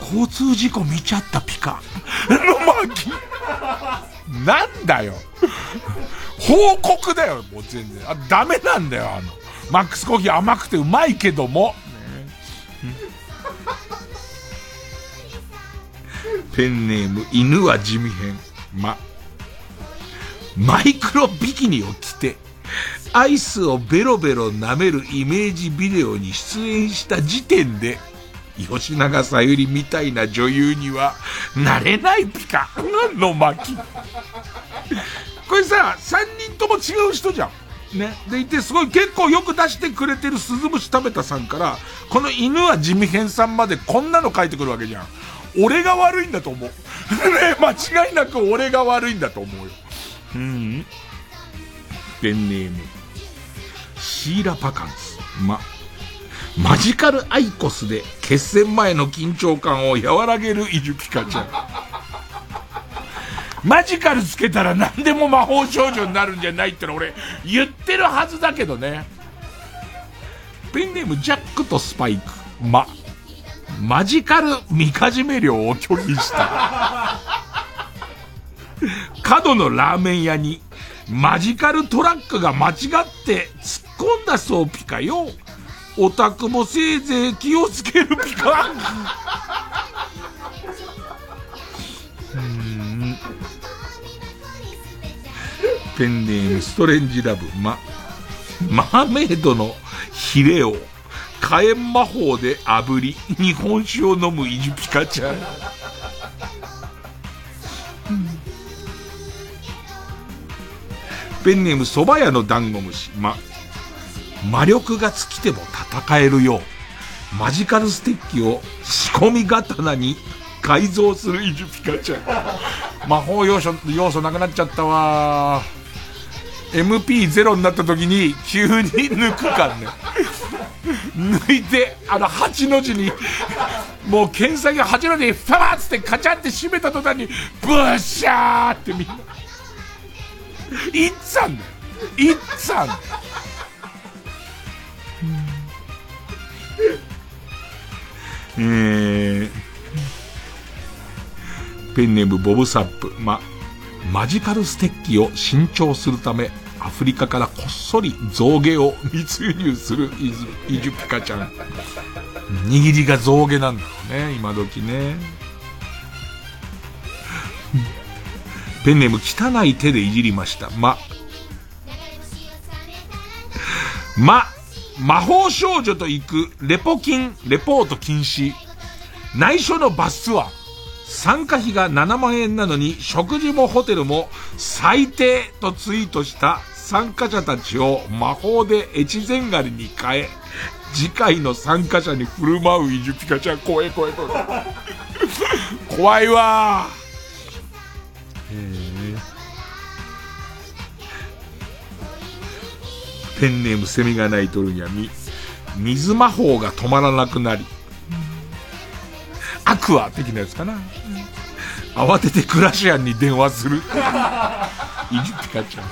交通事故見ちゃったピカ。の 巻なんだよ。報告だよ、もう全然。あ、ダメなんだよ、あの。マックスコーヒー甘くてうまいけども。ね、ペンネーム、犬は地味編。ま、マイクロビキニを着て、アイスをベロベロ舐めるイメージビデオに出演した時点で、吉永さゆりみたいな女優にはなれないピカの巻。これさ、3人とも違う人じゃん。ね。でいて、すごい結構よく出してくれてる鈴虫食べたさんから、この犬は地味編さんまでこんなの書いてくるわけじゃん。俺が悪いんだと思う。ね、間違いなく俺が悪いんだと思うよ。うん。ペンネーム。シーラパカンス。ま、マジカルアイコスで決戦前の緊張感を和らげるイジュピカちゃん。マジカルつけたら何でも魔法少女になるんじゃないっての俺言ってるはずだけどね。ペンネームジャックとスパイク。ま、マジカルみかじめ料を拒否した。角のラーメン屋にマジカルトラックが間違って突っ込んだそうピカよ。オタクもせいぜい気をつけるピカ。うんペンネームストレンジラブ、ま、マーメイドのヒレを火炎魔法で炙り、日本酒を飲むイジピカちゃん。ペンネーム蕎麦屋のダンゴムシ。ま、魔力が尽きても戦えるよう、マジカルステッキを仕込み刀に改造するイジュピカちゃん。魔法要素、要素なくなっちゃったわ MP0 になった時に急に抜くかね。抜いて、あの8の字に、もう検査が8の字にファーッつってカチャって閉めた途端に、ブッシャーってみんな。いっつぁんだよ。いっつぁんだよ。えー、ペンネームボブサップ。ま、マジカルステッキを新調するため、アフリカからこっそり象牙を密輸入するイジュピカちゃん。握りが象牙なんだろうね、今時ね。ペンネーム汚い手でいじりました。ま、ま、魔法少女と行くレポ金、レポート禁止。内緒のバスツアー。参加費が7万円なのに食事もホテルも最低とツイートした参加者たちを魔法で越前狩りに変え、次回の参加者に振る舞うイジュピカちゃん怖い怖い怖い。怖いわペンネームセミが鳴いとるにはみ、水魔法が止まらなくなり、アクア的なやつかな。慌ててクラシアンに電話する。イジュピカちゃん。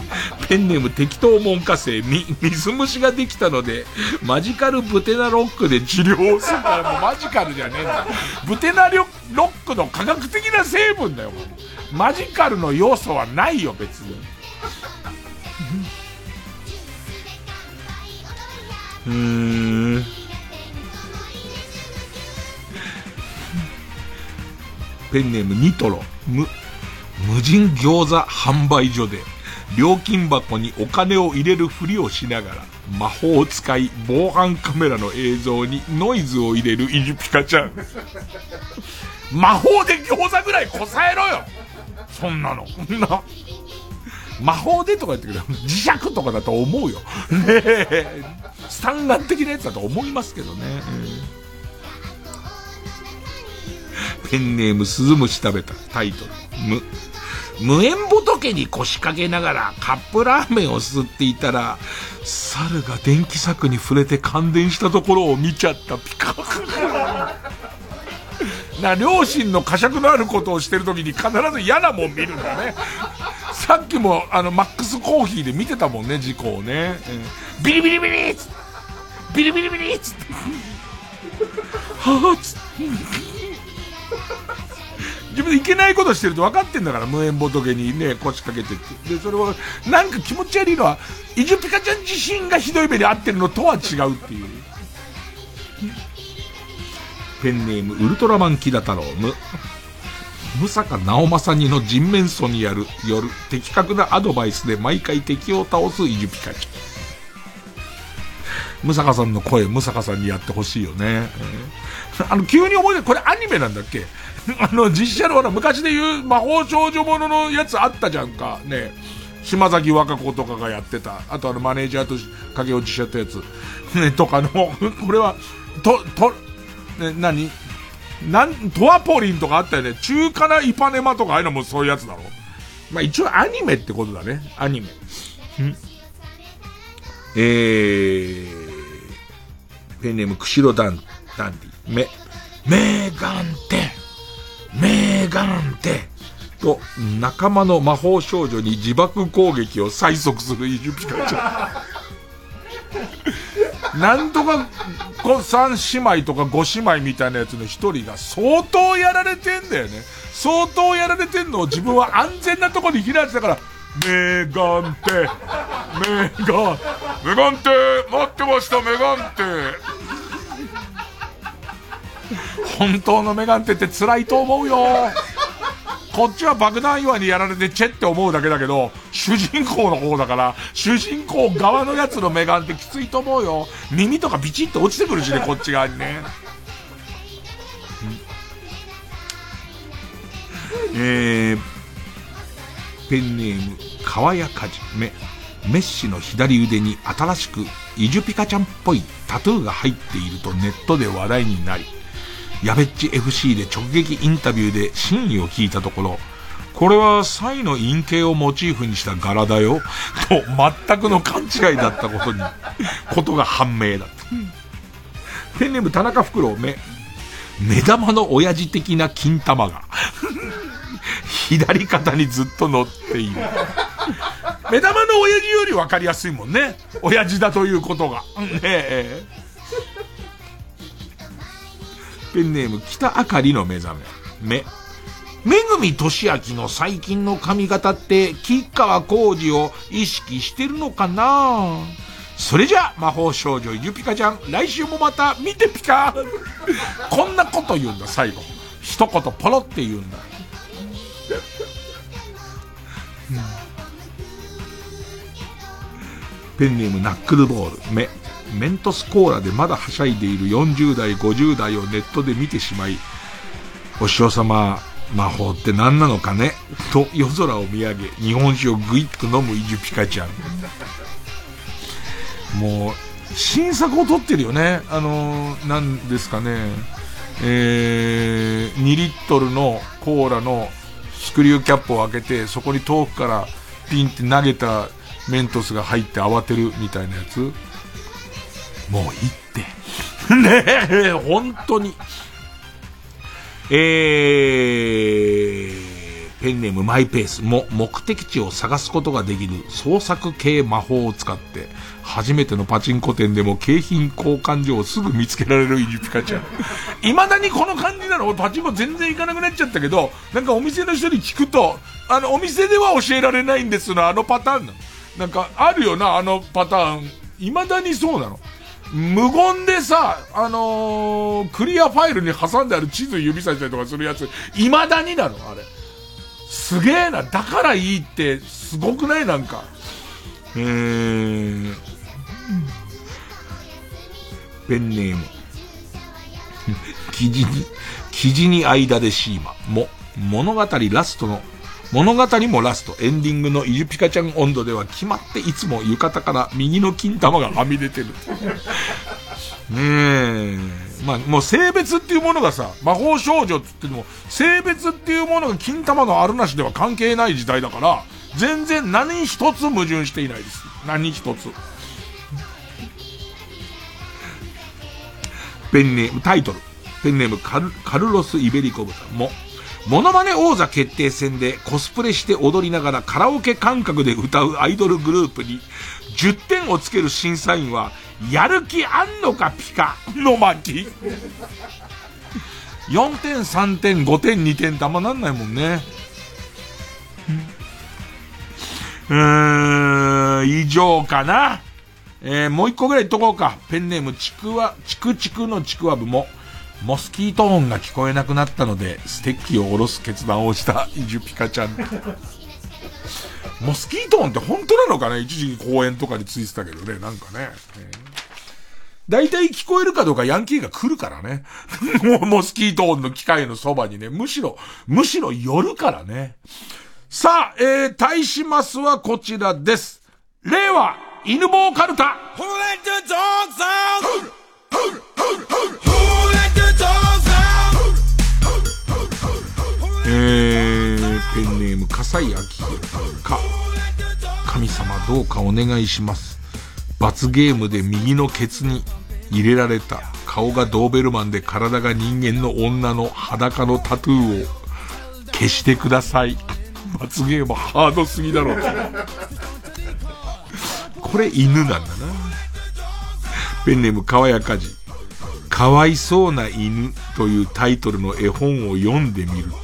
ペンネーム適当門下生、み、水虫ができたので、マジカルブテナロックで治療をするからもうマジカルじゃねえんだ。ブテナロックの科学的な成分だよ、マジカルの要素はないよ、別に。うーん。ペンネームニトロ。無、無人餃子販売所で、料金箱にお金を入れるふりをしながら、魔法を使い、防犯カメラの映像にノイズを入れるイジピカちゃん。魔法で餃子ぐらいこさえろよそんなの。な。魔法でとか言ってくれ磁石とかだと思うよ。ねえ。三眼的なやつだと思いますけどね。ペンネームスズムシ食べたタイトル。無。無縁仏に腰掛けながらカップラーメンを吸っていたら、猿が電気柵に触れて感電したところを見ちゃったピカ。な、両親の呵責のあることをしてる時に必ず嫌なもん見るんだね。さっきも、あの、マックスコーヒーで見てたもんね、事故をね。ビリビリビリっつ。ビリビリビリっつって。はぁ、つって。自分いけないことしてると分かってんだから、無縁仏にね、腰掛けてって。で、それは、なんか気持ち悪いのは、イジュピカちゃん自身がひどい目に遭ってるのとは違うっていう。ペンネーム、ウルトラマンキダ太郎、無。ムサカ直政にの人面素にやる、よる、的確なアドバイスで毎回敵を倒すイジュピカちゃん。ムサカさんの声、ムサカさんにやってほしいよね。あの、急に思い出これアニメなんだっけ？あの、実写のほら、昔で言う魔法少女もののやつあったじゃんか。ね。島崎和歌子とかがやってた。あとあの、マネージャーと駆け落ちしちゃったやつ。ね、とかの、これは、と、と、ね、何？なん、トアポリンとかあったよね。中華なイパネマとかああいうのもそういうやつだろ。まあ一応アニメってことだね。アニメ。ん？えー、ペンネーム、釧路ダン、ダンディ。め、メーガンテ。メーガンテと仲間の魔法少女に自爆攻撃を催促するイジュピカちゃん。なんとか、三姉妹とか五姉妹みたいなやつの一人が相当やられてんだよね。相当やられてんのを自分は安全なとこに避難してたから、メガンテ、メガン、メガンテ、待ってました、メガンテ。本当のメガンテって辛いと思うよ。こっちは爆弾岩にやられてチェって思うだけだけど、主人公の方だから、主人公側のやつのメガンってきついと思うよ。耳とかビチッと落ちてくるしね、こっち側にね。えー、ペンネーム、川谷かじめ、メッシの左腕に新しくイジュピカちゃんっぽいタトゥーが入っているとネットで話題になり、やべっち FC で直撃インタビューで真意を聞いたところ、これはサイの陰形をモチーフにした柄だよ、と全くの勘違いだったことに、ことが判明だった。ペンネーム田中袋目、目玉の親父的な金玉が、左肩にずっと乗っている。目玉の親父より分かりやすいもんね。親父だということが。ねえ。ペンネーム北あかりの目覚め。目。めぐみとしあきの最近の髪型って吉川浩司を意識してるのかな？それじゃ魔法少女ゆピカちゃん来週もまた見てピカ。こんなこと言うんだ最後。一言ポロって言うんだ、ペンネームナックルボール。目。メントスコーラでまだはしゃいでいる40代、50代をネットで見てしまい、お師匠様、魔法って何なのかね？と夜空を見上げ、日本酒をぐいっと飲むイジュピカちゃん。もう、新作を撮ってるよね？あのー、なんですかね？えー、2リットルのコーラのスクリューキャップを開けて、そこに遠くからピンって投げたメントスが入って慌てるみたいなやつ。もういいって。ねえ、本当に。えー、ペンネームマイペースも目的地を探すことができる創作系魔法を使って、初めてのパチンコ店でも景品交換所をすぐ見つけられるイジピカちゃん。未だにこの感じなの？俺パチンコ全然行かなくなっちゃったけど、なんかお店の人に聞くと、あの、お店では教えられないんですの、あのパターンなんか、あるよな、あのパターン。未だにそうなの。無言でさ、あのー、クリアファイルに挟んである地図指さしたりとかするやつ、未だになのあれ。すげえな。だからいいって、すごくない？なんか。えー、ペンネーム。記事に、記事に間でシーマ。も、物語ラストの物語もラスト、エンディングのイジュピカちゃん温度では決まっていつも浴衣から右の金玉がはみ出てる。ねえ。まあ、もう性別っていうものがさ、魔法少女って言っても、性別っていうものが金玉のあるなしでは関係ない時代だから、全然何一つ矛盾していないです。何一つ。ペンネーム、タイトル。ペンネームカル、カルロス・イベリコブさんも、モノマネ王座決定戦でコスプレして踊りながらカラオケ感覚で歌うアイドルグループに10点をつける審査員は、やる気あんのかピカの巻。4点、3点、5点、2点ってあんまなんないもんね。うーん、以上かな。えー、もう一個ぐらい言っとこうか。ペンネームちくわ、ちくちくのちくわぶも、モスキート音が聞こえなくなったので、ステッキを下ろす決断をしたイジュピカちゃん。モスキート音って本当なのかね？一時期公園とかについてたけどね、なんかね。大体聞こえるかどうかヤンキーが来るからね。モスキート音の機械のそばにね、むしろ、むしろ寄るからね。さあ、えー、対しますはこちらです。令和、犬坊カルタ。えー、ペンネーム、笠井明宏か。神様どうかお願いします。罰ゲームで右のケツに入れられた顔がドーベルマンで体が人間の女の裸のタトゥーを消してください。罰ゲームハードすぎだろ。これ犬なんだな。ペンネーム、かわやかじ。かわいそうな犬というタイトルの絵本を読んでみると、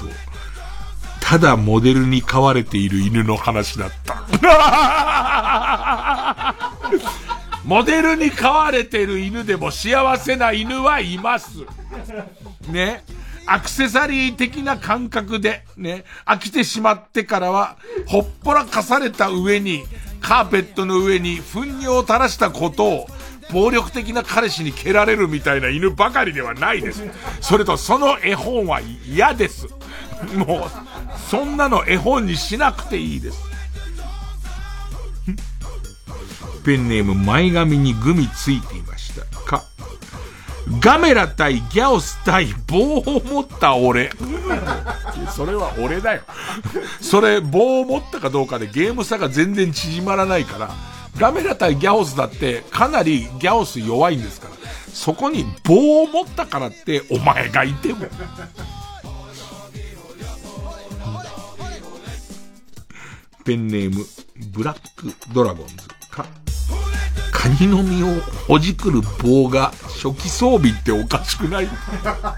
ただモデルに飼われている犬の話だった。モデルに飼われてる犬でも幸せな犬はいます。ね。アクセサリー的な感覚で、ね、飽きてしまってからは、ほっぽらかされた上に、カーペットの上に糞尿を垂らしたことを、暴力的な彼氏に蹴られるみたいな犬ばかりではないです。それとその絵本は嫌です。もう、そんなの絵本にしなくていいです。ペンネーム前髪にグミついていました。か。ガメラ対ギャオス対棒を持った俺。それは俺だよ。それ棒を持ったかどうかでゲーム差が全然縮まらないから、ガメラ対ギャオスだってかなりギャオス弱いんですから。そこに棒を持ったからってお前がいても。ペンネーム、ブラックドラゴンズか。カニの実をほじくる棒が初期装備っておかしくない？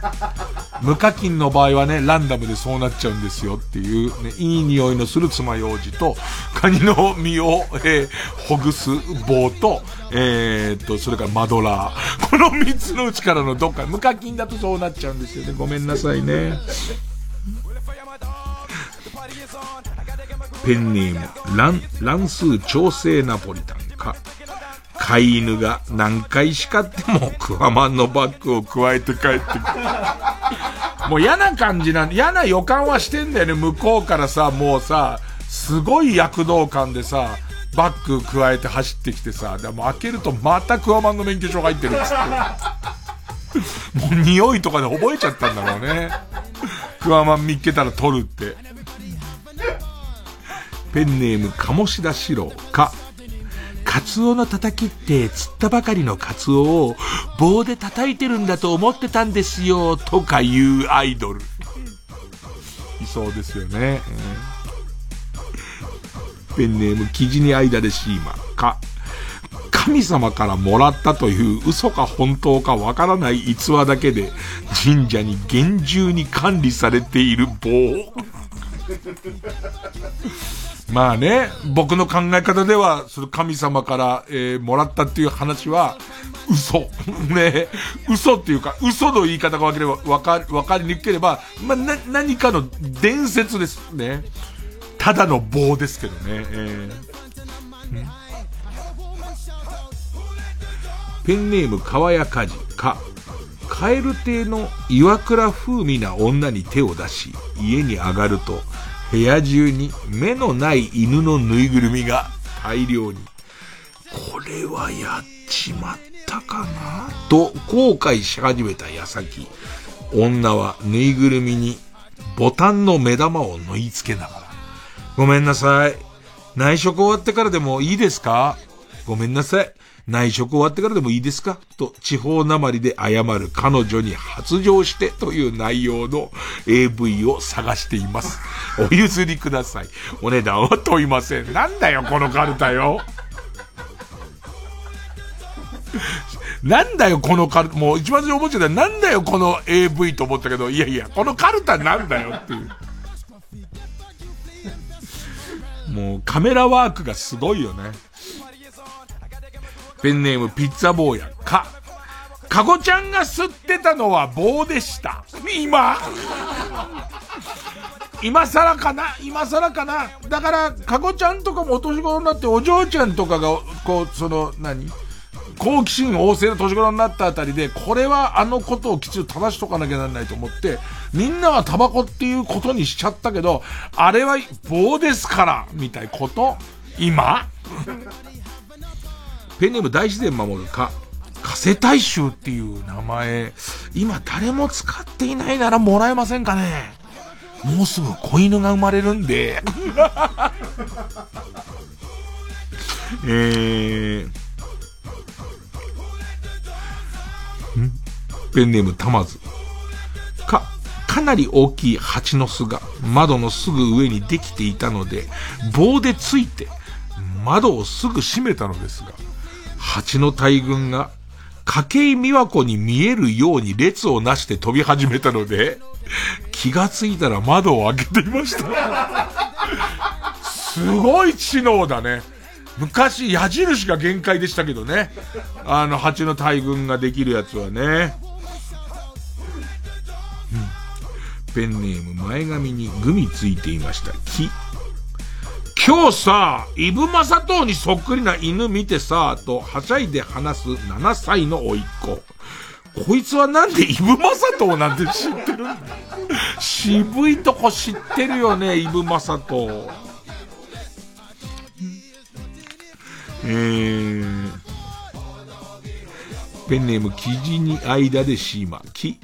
無課金の場合はね、ランダムでそうなっちゃうんですよっていう、ね、いい匂いのする爪楊枝と、カニの実を、えー、ほぐす棒と、えー、っと、それからマドラー。この三つのうちからのどっか、無課金だとそうなっちゃうんですよね。ごめんなさいね。ペンネーム、乱、乱数調整ナポリタンか。飼い犬が何回叱ってもクワマンのバッグを加えて帰ってくる。もう嫌な感じなん、嫌な予感はしてんだよね、向こうからさ、もうさ、すごい躍動感でさ、バッグ加えて走ってきてさ、でも開けるとまたクワマンの免許証入ってるっつって。もう匂いとかで覚えちゃったんだろうね。クワマン見っけたら取るって。ペンネーム、鴨志田四郎か。カツオのたたきって釣ったばかりのカツオを棒で叩いてるんだと思ってたんですよ、とか言うアイドル。いそうですよね。ペンネーム、生地に間でシーマか。神様からもらったという嘘か本当かわからない逸話だけで神社に厳重に管理されている棒。まあね、僕の考え方では、その神様から、えー、もらったっていう話は、嘘。ね嘘っていうか、嘘の言い方がわければ、わか、わかりにくければ、まあ、な、何かの伝説ですね。ただの棒ですけどね。えー、ペンネーム、川谷かじ、か。蛙亭の岩倉風味な女に手を出し、家に上がると、部屋中に目のない犬のぬいぐるみが大量に。これはやっちまったかなと後悔し始めた矢先、女はぬいぐるみにボタンの目玉を縫い付けながら、ごめんなさい。内職終わってからでもいいですかごめんなさい。内職終わってからでもいいですか？と地方なまりで謝る彼女に発情してという内容の AV を探しています。お譲りください。お値段は問いません。なんだよ、このカルタよ。なんだよ、このカルタ、もう一番最初思っちゃったなんだよ、この AV と思ったけど、いやいや、このカルタなんだよっていう。もうカメラワークがすごいよね。ペンネームピッツァ坊や、か。かごちゃんが吸ってたのは棒でした。今。今更かな？今更かな？だから、かごちゃんとかもお年頃になって、お嬢ちゃんとかが、こう、その、何？好奇心旺盛な年頃になったあたりで、これはあのことをきちんと正しとかなきゃならないと思って、みんなはタバコっていうことにしちゃったけど、あれは棒ですから、みたい。こと？今。ペンネーム大自然守るか、加瀬大衆っていう名前、今誰も使っていないならもらえませんかねもうすぐ子犬が生まれるんで。えー、ペンネームたまず。か、かなり大きい蜂の巣が窓のすぐ上にできていたので、棒でついて窓をすぐ閉めたのですが、蜂の大群が、筧美和子に見えるように列をなして飛び始めたので、気がついたら窓を開けていました。すごい知能だね。昔、矢印が限界でしたけどね。あの、蜂の大群ができるやつはね。うん。ペンネーム前髪にグミついていました。木。今日さ、イブマサトウにそっくりな犬見てさ、とはしゃいで話す7歳の甥っ子。こいつはなんでイブマサトウなんて知ってる渋いとこ知ってるよね、イブマサトウ。えー、ペンネーム、生地に間でシーマ。木。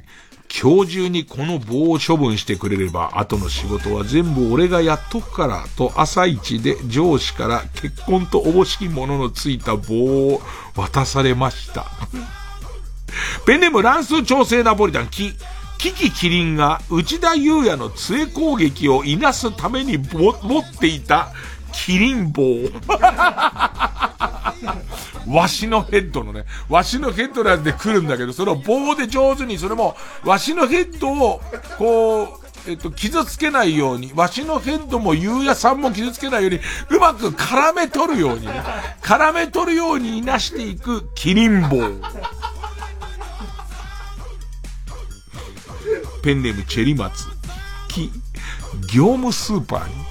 今日中にこの棒を処分してくれれば、後の仕事は全部俺がやっとくから、と朝一で上司から結婚とおぼしきもののついた棒を渡されました。ペンネーム乱数調整ナポリタン、キ、キキキリンが内田祐也の杖攻撃をいなすために持っていたキリン棒。わしのヘッドのね、わしのヘッドのやつで来るんだけど、それを棒で上手に、それも、わしのヘッドを、こう、えっと、傷つけないように、わしのヘッドもゆうやさんも傷つけないように、うまく絡め取るようにね、絡め取るようにいなしていく、キリン棒。ペンネームチェリマツ。き、業務スーパーに、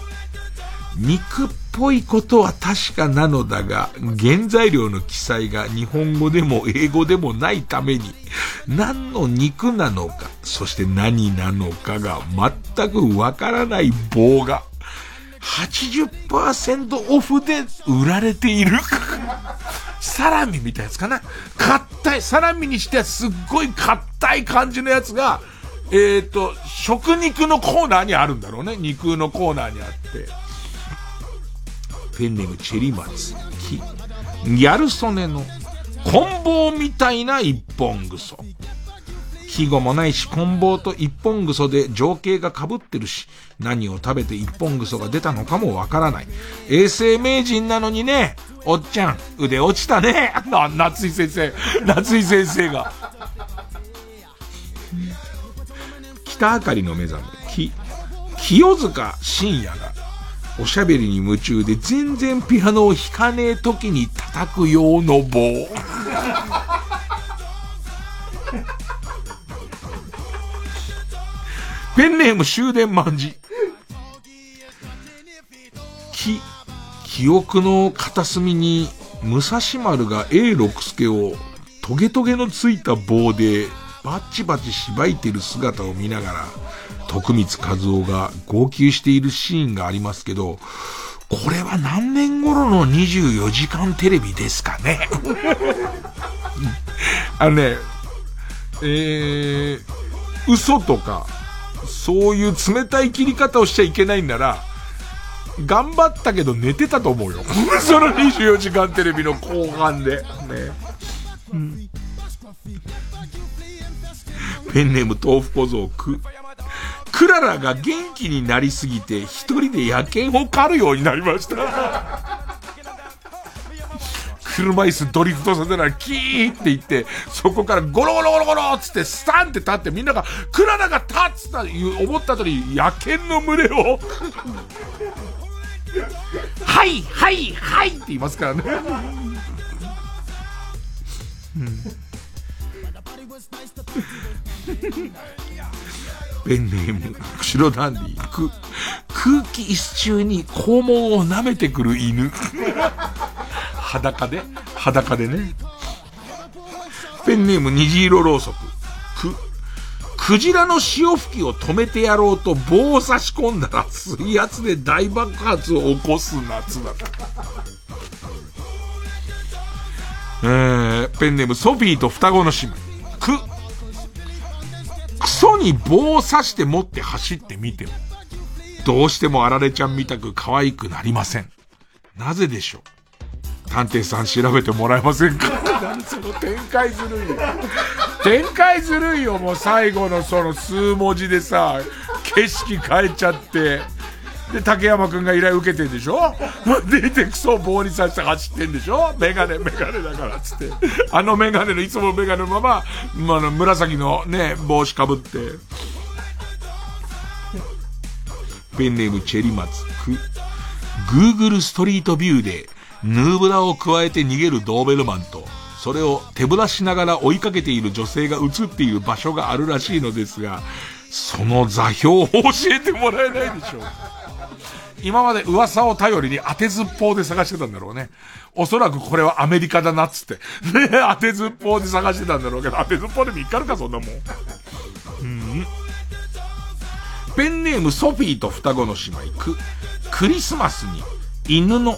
肉っぽいことは確かなのだが、原材料の記載が日本語でも英語でもないために、何の肉なのか、そして何なのかが全くわからない棒が、80%オフで売られている。サラミみたいなやつかな硬い、サラミにしてはすっごい硬い感じのやつが、えっ、ー、と、食肉のコーナーにあるんだろうね。肉のコーナーにあって。ペンネームチェリマツ、キ、ギャル曽根の、棍棒みたいな一本ぐそ。季語もないし、棍棒と一本ぐそで情景が被ってるし、何を食べて一本ぐそが出たのかもわからない。衛生名人なのにね、おっちゃん、腕落ちたね。な、夏井先生、夏井先生が。北あかりの目覚め、き、清塚深夜が、おしゃべりに夢中で全然ピアノを弾かねえ時に叩く用の棒。ペンネーム終電万事。き、記憶の片隅に武蔵丸が A 六助をトゲトゲのついた棒でバッチバチしばいてる姿を見ながら、徳光和夫が号泣しているシーンがありますけど、これは何年頃の24時間テレビですかね？あのね、えー、嘘とか、そういう冷たい切り方をしちゃいけないんなら、頑張ったけど寝てたと思うよ。その24時間テレビの後半で。ね。うん、ペンネーム豆腐小僧く。クララが元気になりすぎて一人で野犬を狩るようになりました。車椅子ドリフトさせたらキーって言って、そこからゴロゴロゴロゴロっつってスタンって立ってみんなが、クララが立つと思った後に野犬の群れをはいはいはいって言いますからね。うんペンネーム、釧路ダンディ、く、空気一周に肛門を舐めてくる犬。裸で裸でね。ペンネーム虹色ろうそく。く、クジラの潮吹きを止めてやろうと棒を差し込んだら水圧で大爆発を起こす夏だ。えー、ペンネームソフィーと双子の姉妹。く、クソに棒を刺して持って走ってみても、どうしてもあられちゃんみたく可愛くなりません。なぜでしょう？探偵さん調べてもらえませんか？何その展開ずるいよ。展開ずるいよ、もう最後のその数文字でさ、景色変えちゃって。で、竹山くんが依頼受けてんでしょ？出てクソ棒に刺して走ってんでしょ？メガネ、メガネだからっ、つって。あのメガネの、いつもメガネのまま、まあの、紫のね、帽子かぶって。ペンネームチェリマツク。Google ストリートビューで、ヌーブラを加えて逃げるドーベルマンと、それを手ぶらしながら追いかけている女性が映っている場所があるらしいのですが、その座標を教えてもらえないでしょう。今まで噂を頼りに当てずっぽうで探してたんだろうね。おそらくこれはアメリカだなっつって。ね当てずっぽうで探してたんだろうけど、当てずっぽうで見っかるか、そんなもん。うん。ペンネームソフィーと双子の姉妹、ク、クリスマスに犬の、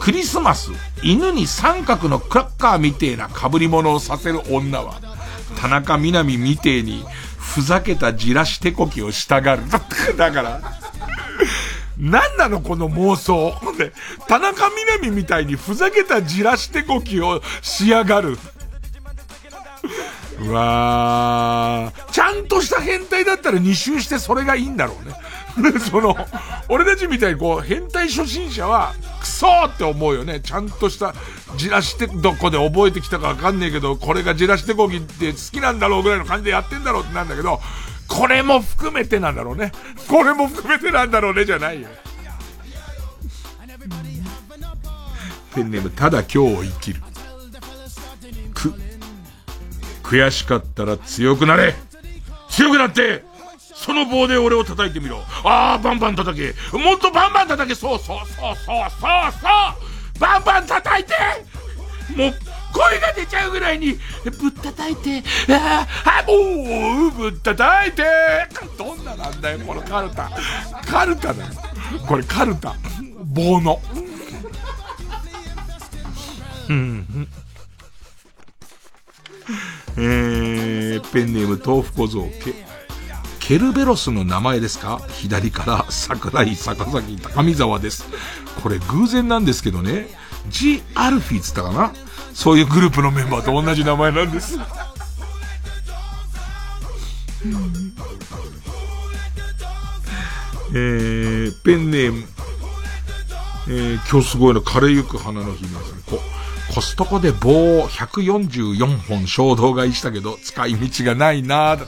クリスマス、犬に三角のクラッカーみてえな被り物をさせる女は、田中みな実みてえに、ふざけたじらし手こきをしたがる。だから、何なのこの妄想。で、田中みな実みたいにふざけたじらしてこきをしやがる。うわー。ちゃんとした変態だったら2周してそれがいいんだろうね。その、俺たちみたいにこう、変態初心者は、クソーって思うよね。ちゃんとした、じらしてどこで覚えてきたかわかんねえけど、これがじらしてこきって好きなんだろうぐらいの感じでやってんだろうってなんだけど、これも含めてなんだろうね。これも含めてなんだろうね、じゃないよ。ペンネーム、ただ今日を生きる。く、悔しかったら強くなれ強くなってその棒で俺を叩いてみろああ、バンバン叩けもっとバンバン叩けそうそうそうそうそうそうバンバン叩いてもう、声が出ちゃうぐらいに、ぶったたいて、ああ、もう、ぶったたいて、どんななんだよ、このカルタ。カルタだよ。これカルタ。棒の。うん。えー、ペンネーム豆腐小僧、ケ、ケルベロスの名前ですか？左から桜井坂崎高見沢です。これ偶然なんですけどね、ジ・アルフィーつったかな？そういうグループのメンバーと同じ名前なんです。えー、ペンネーム、えー、今日すごいの、枯れゆく花の姫さん。こ、コストコで棒を144本衝動買いしたけど、使い道がないなぁ。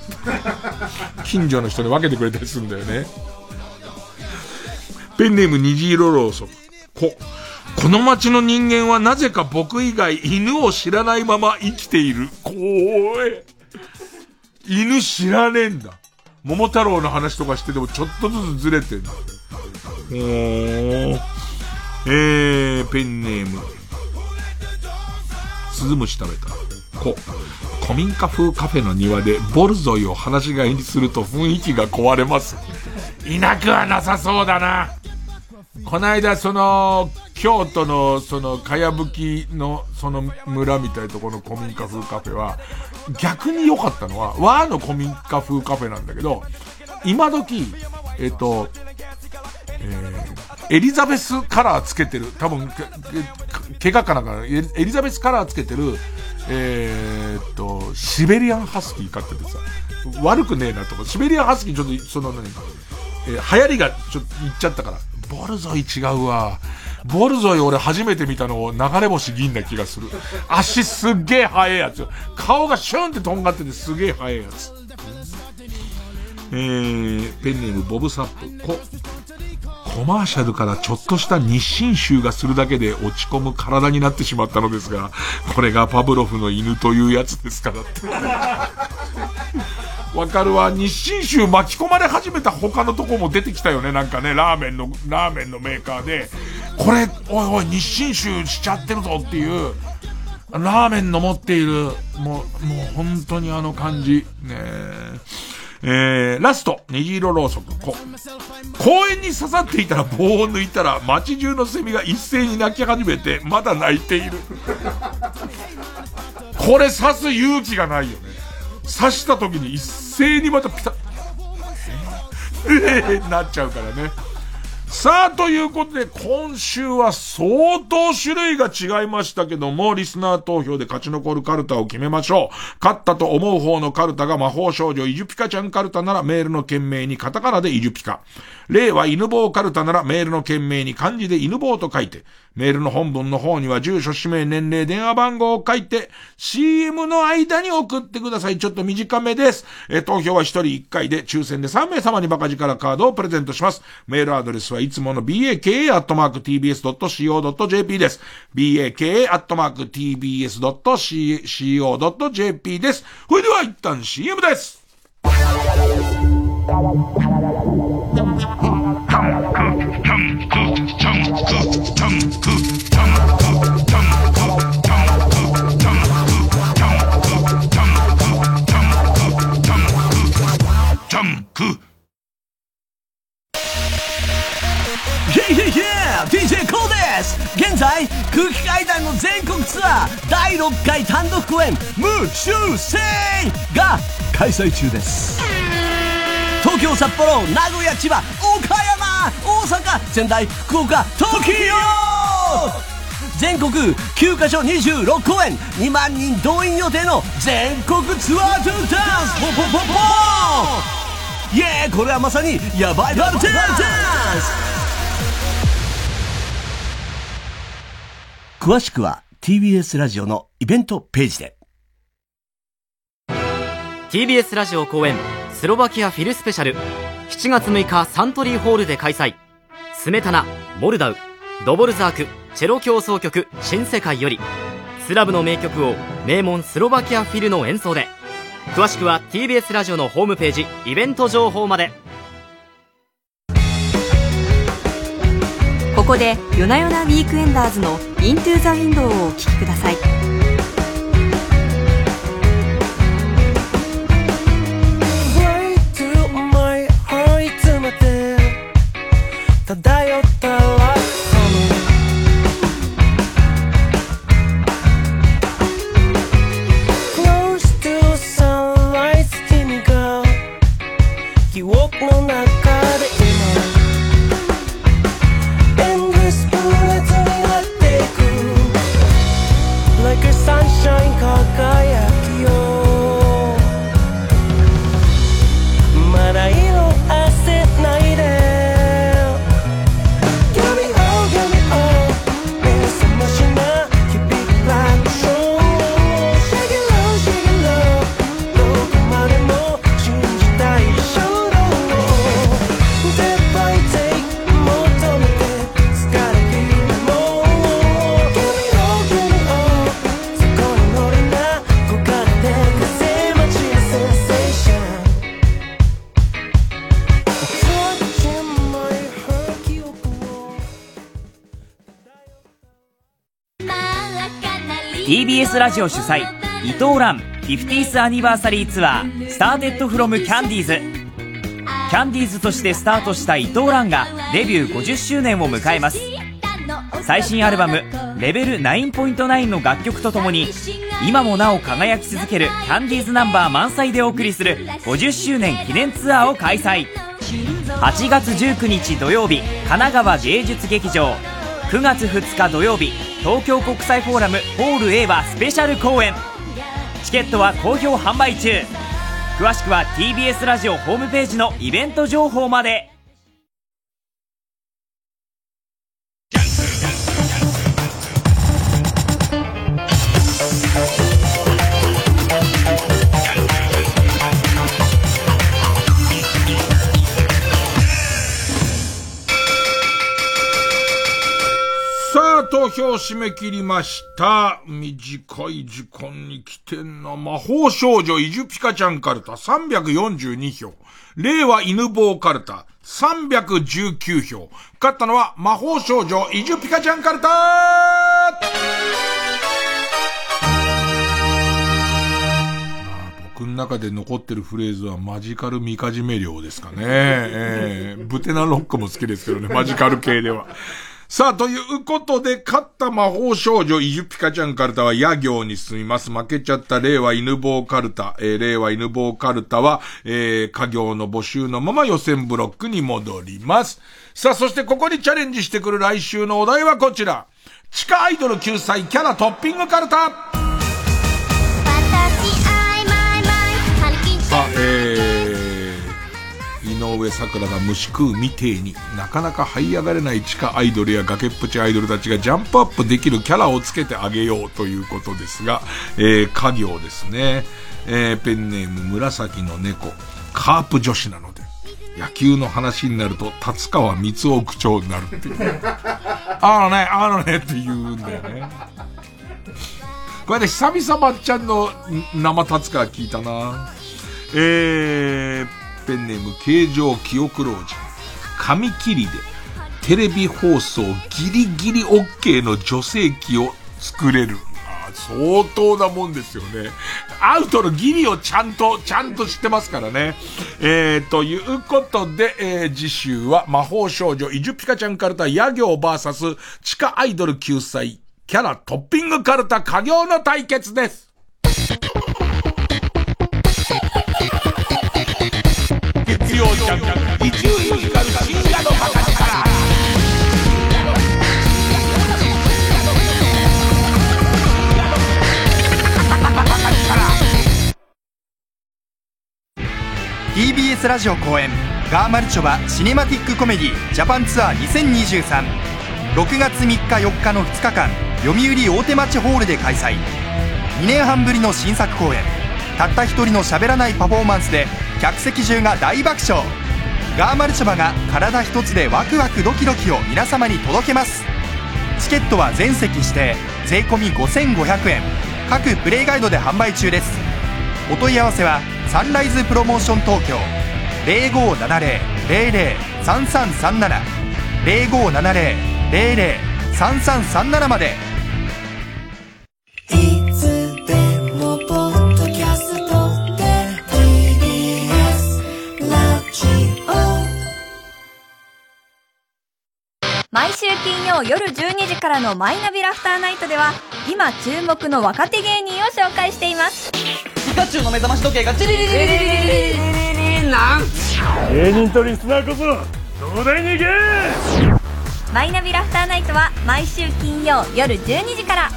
近所の人に分けてくれたりするんだよね。ペンネーム虹色ローソン。こ、この街の人間はなぜか僕以外犬を知らないまま生きている。怖え。犬知らねえんだ。桃太郎の話とかしててもちょっとずつずれてんだ。おー。えー、ペンネーム。鈴虫食べた。こ古民家風カフェの庭でボルゾイを放し飼いにすると雰囲気が壊れます。いなくはなさそうだな。この間、その、京都の、その、かやぶきの、その村みたいとこの古民家風カフェは、逆に良かったのは、和の古民家風カフェなんだけど、今時、えっ、と、えー、エリザベスカラーつけてる、多分、け、怪我かなんか、エリザベスカラーつけてる、えー、っと、シベリアンハスキー飼っててさ、悪くねえなとか、シベリアンハスキーちょっと、その何か、えー、流行りがちょっといっちゃったから、ボルゾイ違うわ。ボルゾイ俺初めて見たの流れ星銀な気がする。足すっげえ速いやつ。顔がシュンってとんがっててすげえ速いやつ。えー、ペンネームボブサップ。こ、コマーシャルからちょっとした日清臭がするだけで落ち込む体になってしまったのですが、これがパブロフの犬というやつですからって。わかるわ。日清臭巻き込まれ始めた他のとこも出てきたよね。なんかね、ラーメンの、ラーメンのメーカーで、これ、おいおい、日清臭しちゃってるぞっていう、ラーメンの持っている、もう、もう本当にあの感じ。ねえー、ラスト、虹色ろうそく、こ、公園に刺さっていたら棒を抜いたら街中のセミが一斉に泣き始めて、まだ泣いている。これ刺す勇気がないよね。刺した時に一斉にまたピタッ、えー、なっちゃうからね。さあ、ということで、今週は相当種類が違いましたけども、リスナー投票で勝ち残るカルタを決めましょう。勝ったと思う方のカルタが魔法少女イジュピカちゃんカルタならメールの件名にカタカナでイジュピカ。例は犬棒カルタならメールの件名に漢字で犬棒と書いて、メールの本文の方には住所、氏名、年齢、電話番号を書いて、CM の間に送ってください。ちょっと短めです。え投票は1人1回で、抽選で3名様にバカ力カードをプレゼントします。メールアドレスはいつもの baka.tbs.co.jp です。baka.tbs.co.jp です。それでは一旦 CM です。DJ コーです。現在空気階段の全国ツアー第6回単独公演「無修正」が開催中です。東京札幌名古屋千葉岡山大阪仙台福岡東京全国9カ所26公演2万人動員予定の全国ツアートゥーダン。スポポポポーイエーこれはまさにヤバい。バルダンス！詳しくは TBS ラジオのイベントページで。TBS ラジオ公演スロバキアフィルスペシャル。7月6日サントリーホールで開催。スメタナ、モルダウ、ドボルザーク、チェロ協奏曲新世界より。スラブの名曲を名門スロバキアフィルの演奏で詳しくは TBS ラジオのホームページイベント情報まで。ここで夜な夜なウィークエンダーズの「イントゥ・ザ・ウィンドウ」をお聴きください。TBS ラジオ主催伊藤蘭 50th アニバーサリーツアースターテッドフロムキャンディーズ。キャンディーズとしてスタートした伊藤蘭がデビュー50周年を迎えます。最新アルバム「レベル9.9」の楽曲とともに今もなお輝き続けるキャンディーズナンバー満載でお送りする50周年記念ツアーを開催。8月19日土曜日神奈川芸術劇場。9月2日土曜日東京国際フォーラムホール A はスペシャル公演。チケットは好評販売中。詳しくは TBS ラジオホームページのイベント情報まで。投票締め切りました。短い時間に来てんな。魔法少女イジュピカちゃんカルタ342票。令和犬坊カルタ319票。勝ったのは魔法少女イジュピカちゃんカルタ僕の中で残ってるフレーズはマジカルミカジメ量ですかね。えー、ブテナロックも好きですけどね、マジカル系では。さあ、ということで、勝った魔法少女イジュピカちゃんカルタは野行に進みます。負けちゃった令和犬坊カルタ、えー、令和犬坊カルタは、えー、家業の募集のまま予選ブロックに戻ります。さあ、そしてここにチャレンジしてくる来週のお題はこちら。地下アイドル救済キャラトッピングカルタさあ、えー、井上桜が虫食うみてえになかなか這い上がれない地下アイドルや崖っぷちアイドルたちがジャンプアップできるキャラをつけてあげようということですが、えー、家業ですね。えー、ペンネーム紫の猫、カープ女子なので、野球の話になると、達川光雄区長になるっていう。あのね、あのねって言うんだよね。これで久々まっちゃんの生達川聞いたな。えー、ペンネーム、形状記憶老人。紙切りで、テレビ放送ギリギリ OK の女性器を作れる。あ相当なもんですよね。アウトのギリをちゃんと、ちゃんと知ってますからね。えー、ということで、えー、次週は魔法少女イジュピカちゃんカルタ野行 VS 地下アイドル救済キャラトッピングカルタ家業の対決です。曜ジャンク伊集院光る深夜の博士から TBS ラジオ公演ガーマルチョバシネマティックコメディジャパンツアー20236月3日4日の2日間読売大手町ホールで開催。2年半ぶりの新作公演。たった一人の喋らないパフォーマンスで客席中が大爆笑。ガーマルチョバが体一つでワクワクドキドキを皆様に届けます。チケットは全席指定。税込5500円。各プレイガイドで販売中です。お問い合わせはサンライズプロモーション東京。0570-003337 0570-003337まで。曜夜12時からのマイナビラフターナイトでは今注目の若手芸人を紹介しています。ピカチュウの目覚まし時計がチリリリリリリリリリなん芸人とリスナーこそ東大に行けマイナビラフターナイトは毎週金曜夜12時から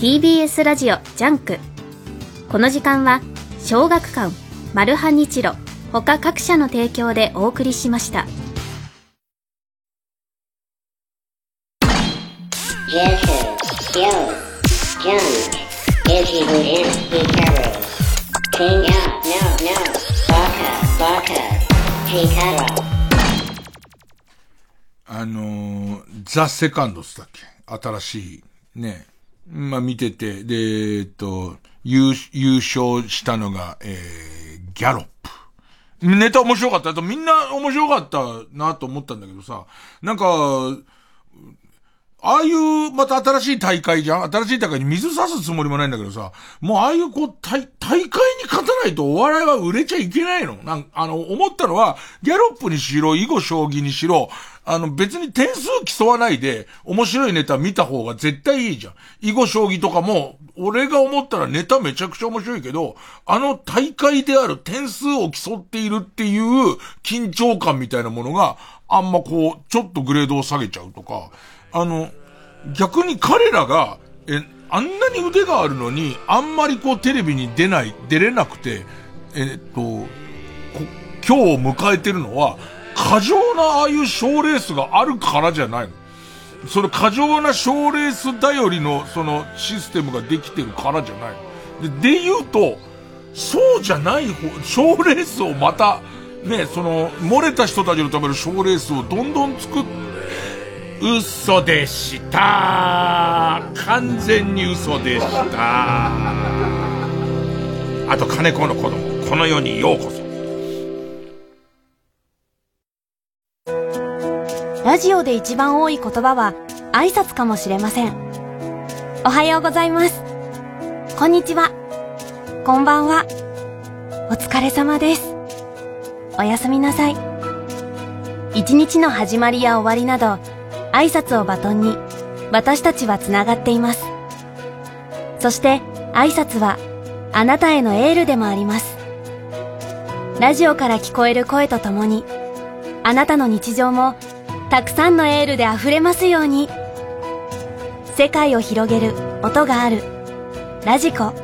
TBS ラジオジャンクこの時間は小学館マルハニチロ他各社の提供でお送りしましたあの、ザ・セカンドスだっけ？新しい、ね。まあ、見てて、で、えっと、優、優勝したのが、えー、ギャロップ。ネタ面白かった。みんな面白かったなと思ったんだけどさ、なんか、ああいう、また新しい大会じゃん？新しい大会に水差すつもりもないんだけどさ、もうああいうこう、大、大会に勝たないとお笑いは売れちゃいけないの。なんあの、思ったのは、ギャロップにしろ、囲碁将棋にしろ、あの、別に点数競わないで、面白いネタ見た方が絶対いいじゃん。囲碁将棋とかも、俺が思ったらネタめちゃくちゃ面白いけど、あの大会である点数を競っているっていう緊張感みたいなものが、あんまこう、ちょっとグレードを下げちゃうとか、あの、逆に彼らが、え、あんなに腕があるのに、あんまりこうテレビに出ない、出れなくて、えっと、今日を迎えてるのは、過剰なああいう賞レースがあるからじゃないの。その過剰な賞レース頼りのそのシステムができてるからじゃないの。で、で言うと、そうじゃない方、賞レースをまた、ね、その、漏れた人たちのための賞レースをどんどん作って嘘でした完全に嘘でしたあと金子の子供この世にようこそラジオで一番多い言葉は挨拶かもしれません。おはようございます。こんにちは。こんばんは。お疲れ様です。おやすみなさい。一日の始まりや終わりなど、挨拶をバトンに私たちはつながっています。そして挨拶はあなたへのエールでもあります。ラジオから聞こえる声とともに、あなたの日常もたくさんのエールで溢れますように。世界を広げる音がある。ラジコ。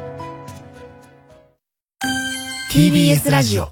TBS ラジオ